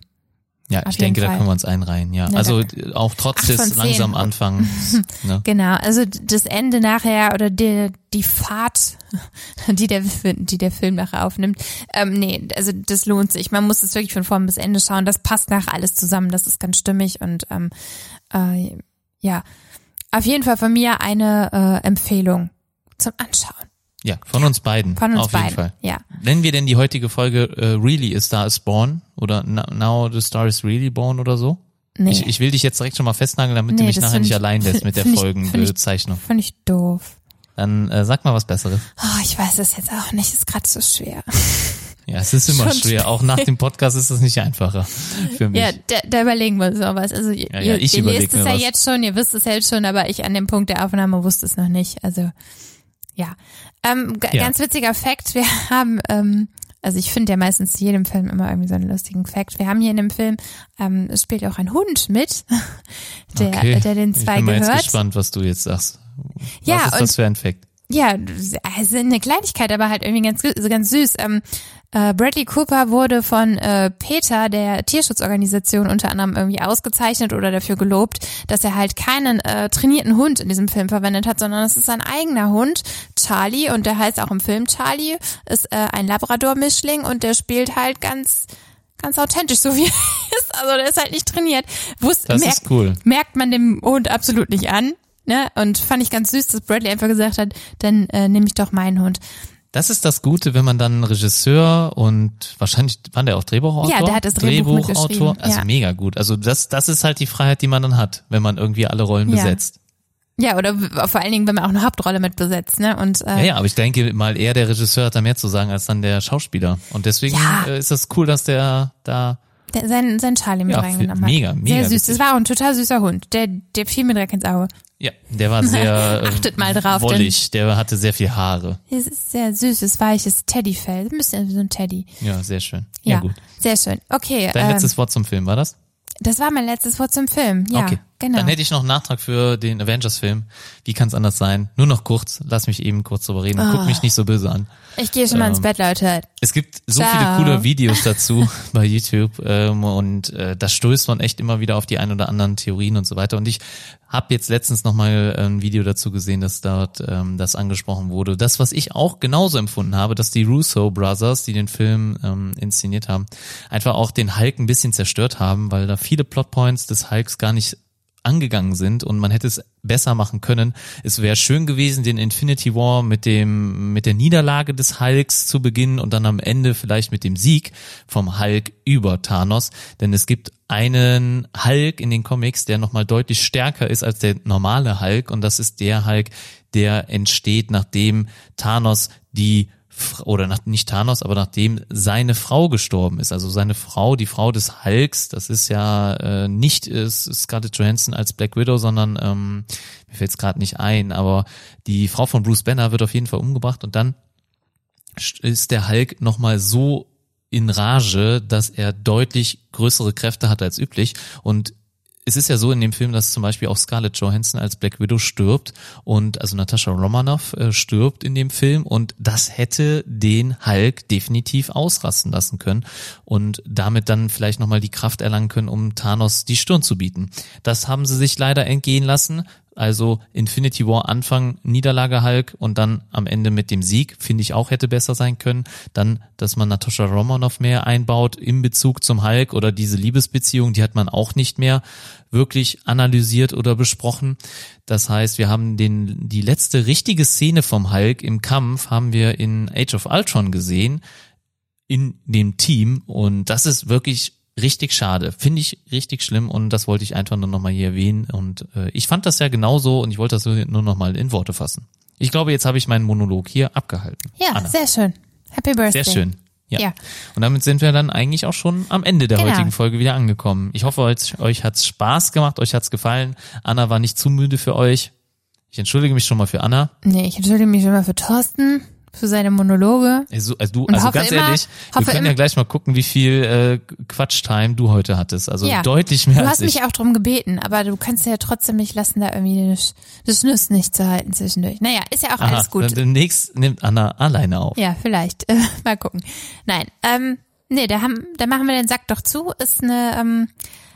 Ja, Auf ich denke, Fall. da können wir uns einreihen, ja. ja also auch trotz des langsam (laughs) Anfangs. Ne? Genau, also das Ende nachher oder die, die Fahrt, (laughs) die der, die der Film nachher aufnimmt, ähm, nee, also das lohnt sich. Man muss es wirklich von vorn bis Ende schauen. Das passt nachher alles zusammen, das ist ganz stimmig und ähm, äh, ja, auf jeden Fall von mir eine äh, Empfehlung zum Anschauen. Ja, von uns beiden. Von uns auf beiden. jeden Fall. Ja. Nennen wir denn die heutige Folge äh, Really a Star is Born oder Now the Star is Really Born oder so? Nee. Ich, ich will dich jetzt direkt schon mal festnageln, damit nee, du mich nachher nicht ich, allein lässt mit der (laughs) Folgenbezeichnung. Finde ich doof. Dann äh, sag mal was Besseres. Oh, ich weiß es jetzt auch nicht, ist gerade so schwer. (laughs) Ja, es ist immer schwer. Auch nach dem Podcast ist es nicht einfacher für mich. Ja, da, da überlegen wir uns noch was. Also ja, ja, ihr, ihr lest es ja was. jetzt schon, ihr wisst es jetzt schon, aber ich an dem Punkt der Aufnahme wusste es noch nicht. Also ja. Ähm, ja. Ganz witziger Fakt, wir (laughs) haben, ähm, also ich finde ja meistens zu jedem Film immer irgendwie so einen lustigen Fakt. Wir haben hier in dem Film, ähm, es spielt auch ein Hund mit, (laughs) der, okay. der den zwei ich bin gehört. Ich bin jetzt gespannt, was du jetzt sagst. Was ja, ist das für ein Fakt? Ja, also eine Kleinigkeit, aber halt irgendwie ganz, ganz süß. Ähm, äh, Bradley Cooper wurde von äh, Peter, der Tierschutzorganisation, unter anderem irgendwie ausgezeichnet oder dafür gelobt, dass er halt keinen äh, trainierten Hund in diesem Film verwendet hat, sondern es ist sein eigener Hund, Charlie, und der heißt auch im Film Charlie, ist äh, ein Labrador-Mischling und der spielt halt ganz ganz authentisch, so (laughs) wie er ist. Also der ist halt nicht trainiert. Wusst, das merkt, ist cool. Merkt man dem Hund absolut nicht an. Ne? Und fand ich ganz süß, dass Bradley einfach gesagt hat, dann äh, nehme ich doch meinen Hund. Das ist das Gute, wenn man dann Regisseur und wahrscheinlich war der auch Drehbuchautor. Ja, der hat das Drehbuch Drehbuchautor. Also ja. mega gut. Also das, das ist halt die Freiheit, die man dann hat, wenn man irgendwie alle Rollen ja. besetzt. Ja, oder vor allen Dingen, wenn man auch eine Hauptrolle mit besetzt, ne? Und äh, ja, ja, aber ich denke mal eher der Regisseur hat da mehr zu sagen als dann der Schauspieler. Und deswegen ja. äh, ist das cool, dass der da der, sein, sein Charlie mit ja, reingenommen hat. Mega, mega. Sehr süß. Das war auch ein total süßer Hund. Der, der fiel mir direkt ins Auge. Ja, der war (laughs) sehr Achtet mal drauf, wollig. Der hatte sehr viel Haare. Es ist sehr süßes, weiches Teddyfell. Ein bisschen wie so ein Teddy. Ja, sehr schön. Ja, ja gut. Sehr schön. Okay. Dein ähm, letztes Wort zum Film war das? Das war mein letztes Wort zum Film. Ja, okay. Genau. Dann hätte ich noch einen Nachtrag für den Avengers-Film. Wie kann es anders sein? Nur noch kurz. Lass mich eben kurz drüber reden. Oh. Guck mich nicht so böse an. Ich gehe schon ähm, mal ins ähm, Bett, Leute. Es gibt so Ciao. viele coole Videos (laughs) dazu bei YouTube ähm, und äh, da stößt man echt immer wieder auf die ein oder anderen Theorien und so weiter. Und ich habe jetzt letztens noch mal ein Video dazu gesehen, dass dort ähm, das angesprochen wurde. Das, was ich auch genauso empfunden habe, dass die Russo Brothers, die den Film ähm, inszeniert haben, einfach auch den Hulk ein bisschen zerstört haben, weil da viele Plotpoints des Hulks gar nicht angegangen sind und man hätte es besser machen können. Es wäre schön gewesen, den Infinity War mit dem mit der Niederlage des Hulks zu beginnen und dann am Ende vielleicht mit dem Sieg vom Hulk über Thanos, denn es gibt einen Hulk in den Comics, der nochmal deutlich stärker ist als der normale Hulk und das ist der Hulk, der entsteht, nachdem Thanos die oder nach, nicht Thanos, aber nachdem seine Frau gestorben ist. Also seine Frau, die Frau des Hulks, das ist ja äh, nicht ist Scarlett Johansson als Black Widow, sondern ähm, mir fällt es gerade nicht ein, aber die Frau von Bruce Banner wird auf jeden Fall umgebracht und dann ist der Hulk nochmal so in Rage, dass er deutlich größere Kräfte hat als üblich und es ist ja so in dem Film, dass zum Beispiel auch Scarlett Johansson als Black Widow stirbt und also Natascha Romanoff äh, stirbt in dem Film und das hätte den Hulk definitiv ausrasten lassen können und damit dann vielleicht nochmal die Kraft erlangen können, um Thanos die Stirn zu bieten. Das haben sie sich leider entgehen lassen. Also Infinity War Anfang Niederlage Hulk und dann am Ende mit dem Sieg, finde ich auch hätte besser sein können. Dann, dass man Natascha Romanoff mehr einbaut im Bezug zum Hulk oder diese Liebesbeziehung, die hat man auch nicht mehr wirklich analysiert oder besprochen. Das heißt, wir haben den, die letzte richtige Szene vom Hulk im Kampf haben wir in Age of Ultron gesehen in dem Team und das ist wirklich richtig schade. Finde ich richtig schlimm und das wollte ich einfach nur nochmal hier erwähnen. Und äh, ich fand das ja genauso und ich wollte das nur nochmal in Worte fassen. Ich glaube, jetzt habe ich meinen Monolog hier abgehalten. Ja, Anna. sehr schön. Happy Birthday. Sehr schön. Ja. Ja. Und damit sind wir dann eigentlich auch schon am Ende der Genau. heutigen Folge wieder angekommen. Ich hoffe, euch, euch hat's Spaß gemacht, euch hat's gefallen. Anna war nicht zu müde für euch. Ich entschuldige mich schon mal für Anna. Nee, ich entschuldige mich immer für Thorsten, für seine Monologe. Also, also, du, also ganz immer- ehrlich, wir können ja gleich mal gucken, wie viel äh, Quatsch-Time du heute hattest. Also Ja. deutlich mehr Du als hast ich. mich auch drum gebeten, aber du kannst ja trotzdem nicht lassen, da irgendwie das, Nuss nicht zu halten zwischendurch. Naja, ist ja auch Aha, alles gut. Demnächst nimmt Anna alleine auf. Ja, vielleicht. Äh, (laughs) mal gucken. Nein, ähm, nee, da haben, da machen wir den Sack doch zu. Ist eine ähm,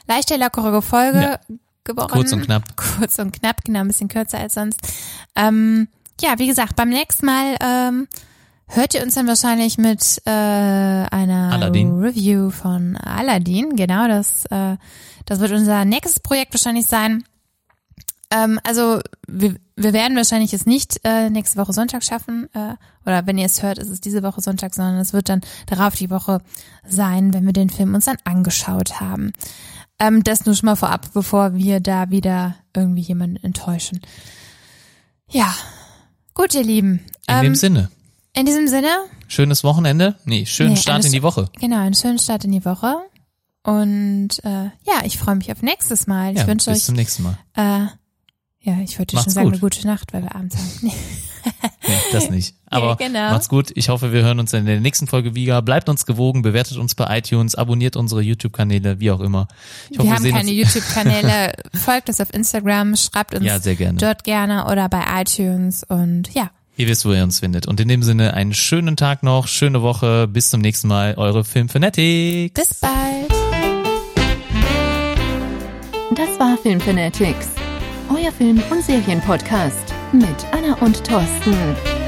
leichte, lockere Folge Ja. geworden. Kurz und knapp. (laughs) Kurz und knapp, genau, ein bisschen kürzer als sonst. Ähm, ja, wie gesagt, beim nächsten Mal ähm, hört ihr uns dann wahrscheinlich mit äh, einer Aladdin. Review von Aladdin. Genau, das, äh, das wird unser nächstes Projekt wahrscheinlich sein. Ähm, also wir, wir werden wahrscheinlich es nicht äh, nächste Woche Sonntag schaffen. Äh, oder wenn ihr es hört, ist es diese Woche Sonntag, sondern es wird dann darauf die Woche sein, wenn wir den Film uns dann angeschaut haben. Ähm, das nur schon mal vorab, bevor wir da wieder irgendwie jemanden enttäuschen. Ja, gut, ihr Lieben. In Ähm, dem Sinne. in diesem Sinne, Schönes Wochenende? Nee, schönen Nee, Start in die Woche. genau, einen schönen Start in die Woche. Und äh, ja, ich freue mich auf nächstes Mal. Ich Ja, wünsche bis euch zum nächsten Mal. äh, ja, ich wollte schon sagen, gut. eine gute Nacht, weil wir abends haben. Nee. (laughs) Nee, das nicht. (laughs) Aber genau. macht's gut. Ich hoffe, wir hören uns in der nächsten Folge wieder. Bleibt uns gewogen, bewertet uns bei iTunes, abonniert unsere YouTube-Kanäle, wie auch immer. Ich hoffe, wir wir haben sehen keine. YouTube-Kanäle. (laughs) Folgt uns auf Instagram, schreibt uns Ja, sehr gerne. dort gerne oder bei iTunes und ja, Ihr wisst, wo ihr uns findet. Und in dem Sinne, einen schönen Tag noch, schöne Woche. Bis zum nächsten Mal. Eure Filmfanatics. bis bald. Das war Filmfanatics, euer Film- und Serienpodcast mit Anna und Thorsten.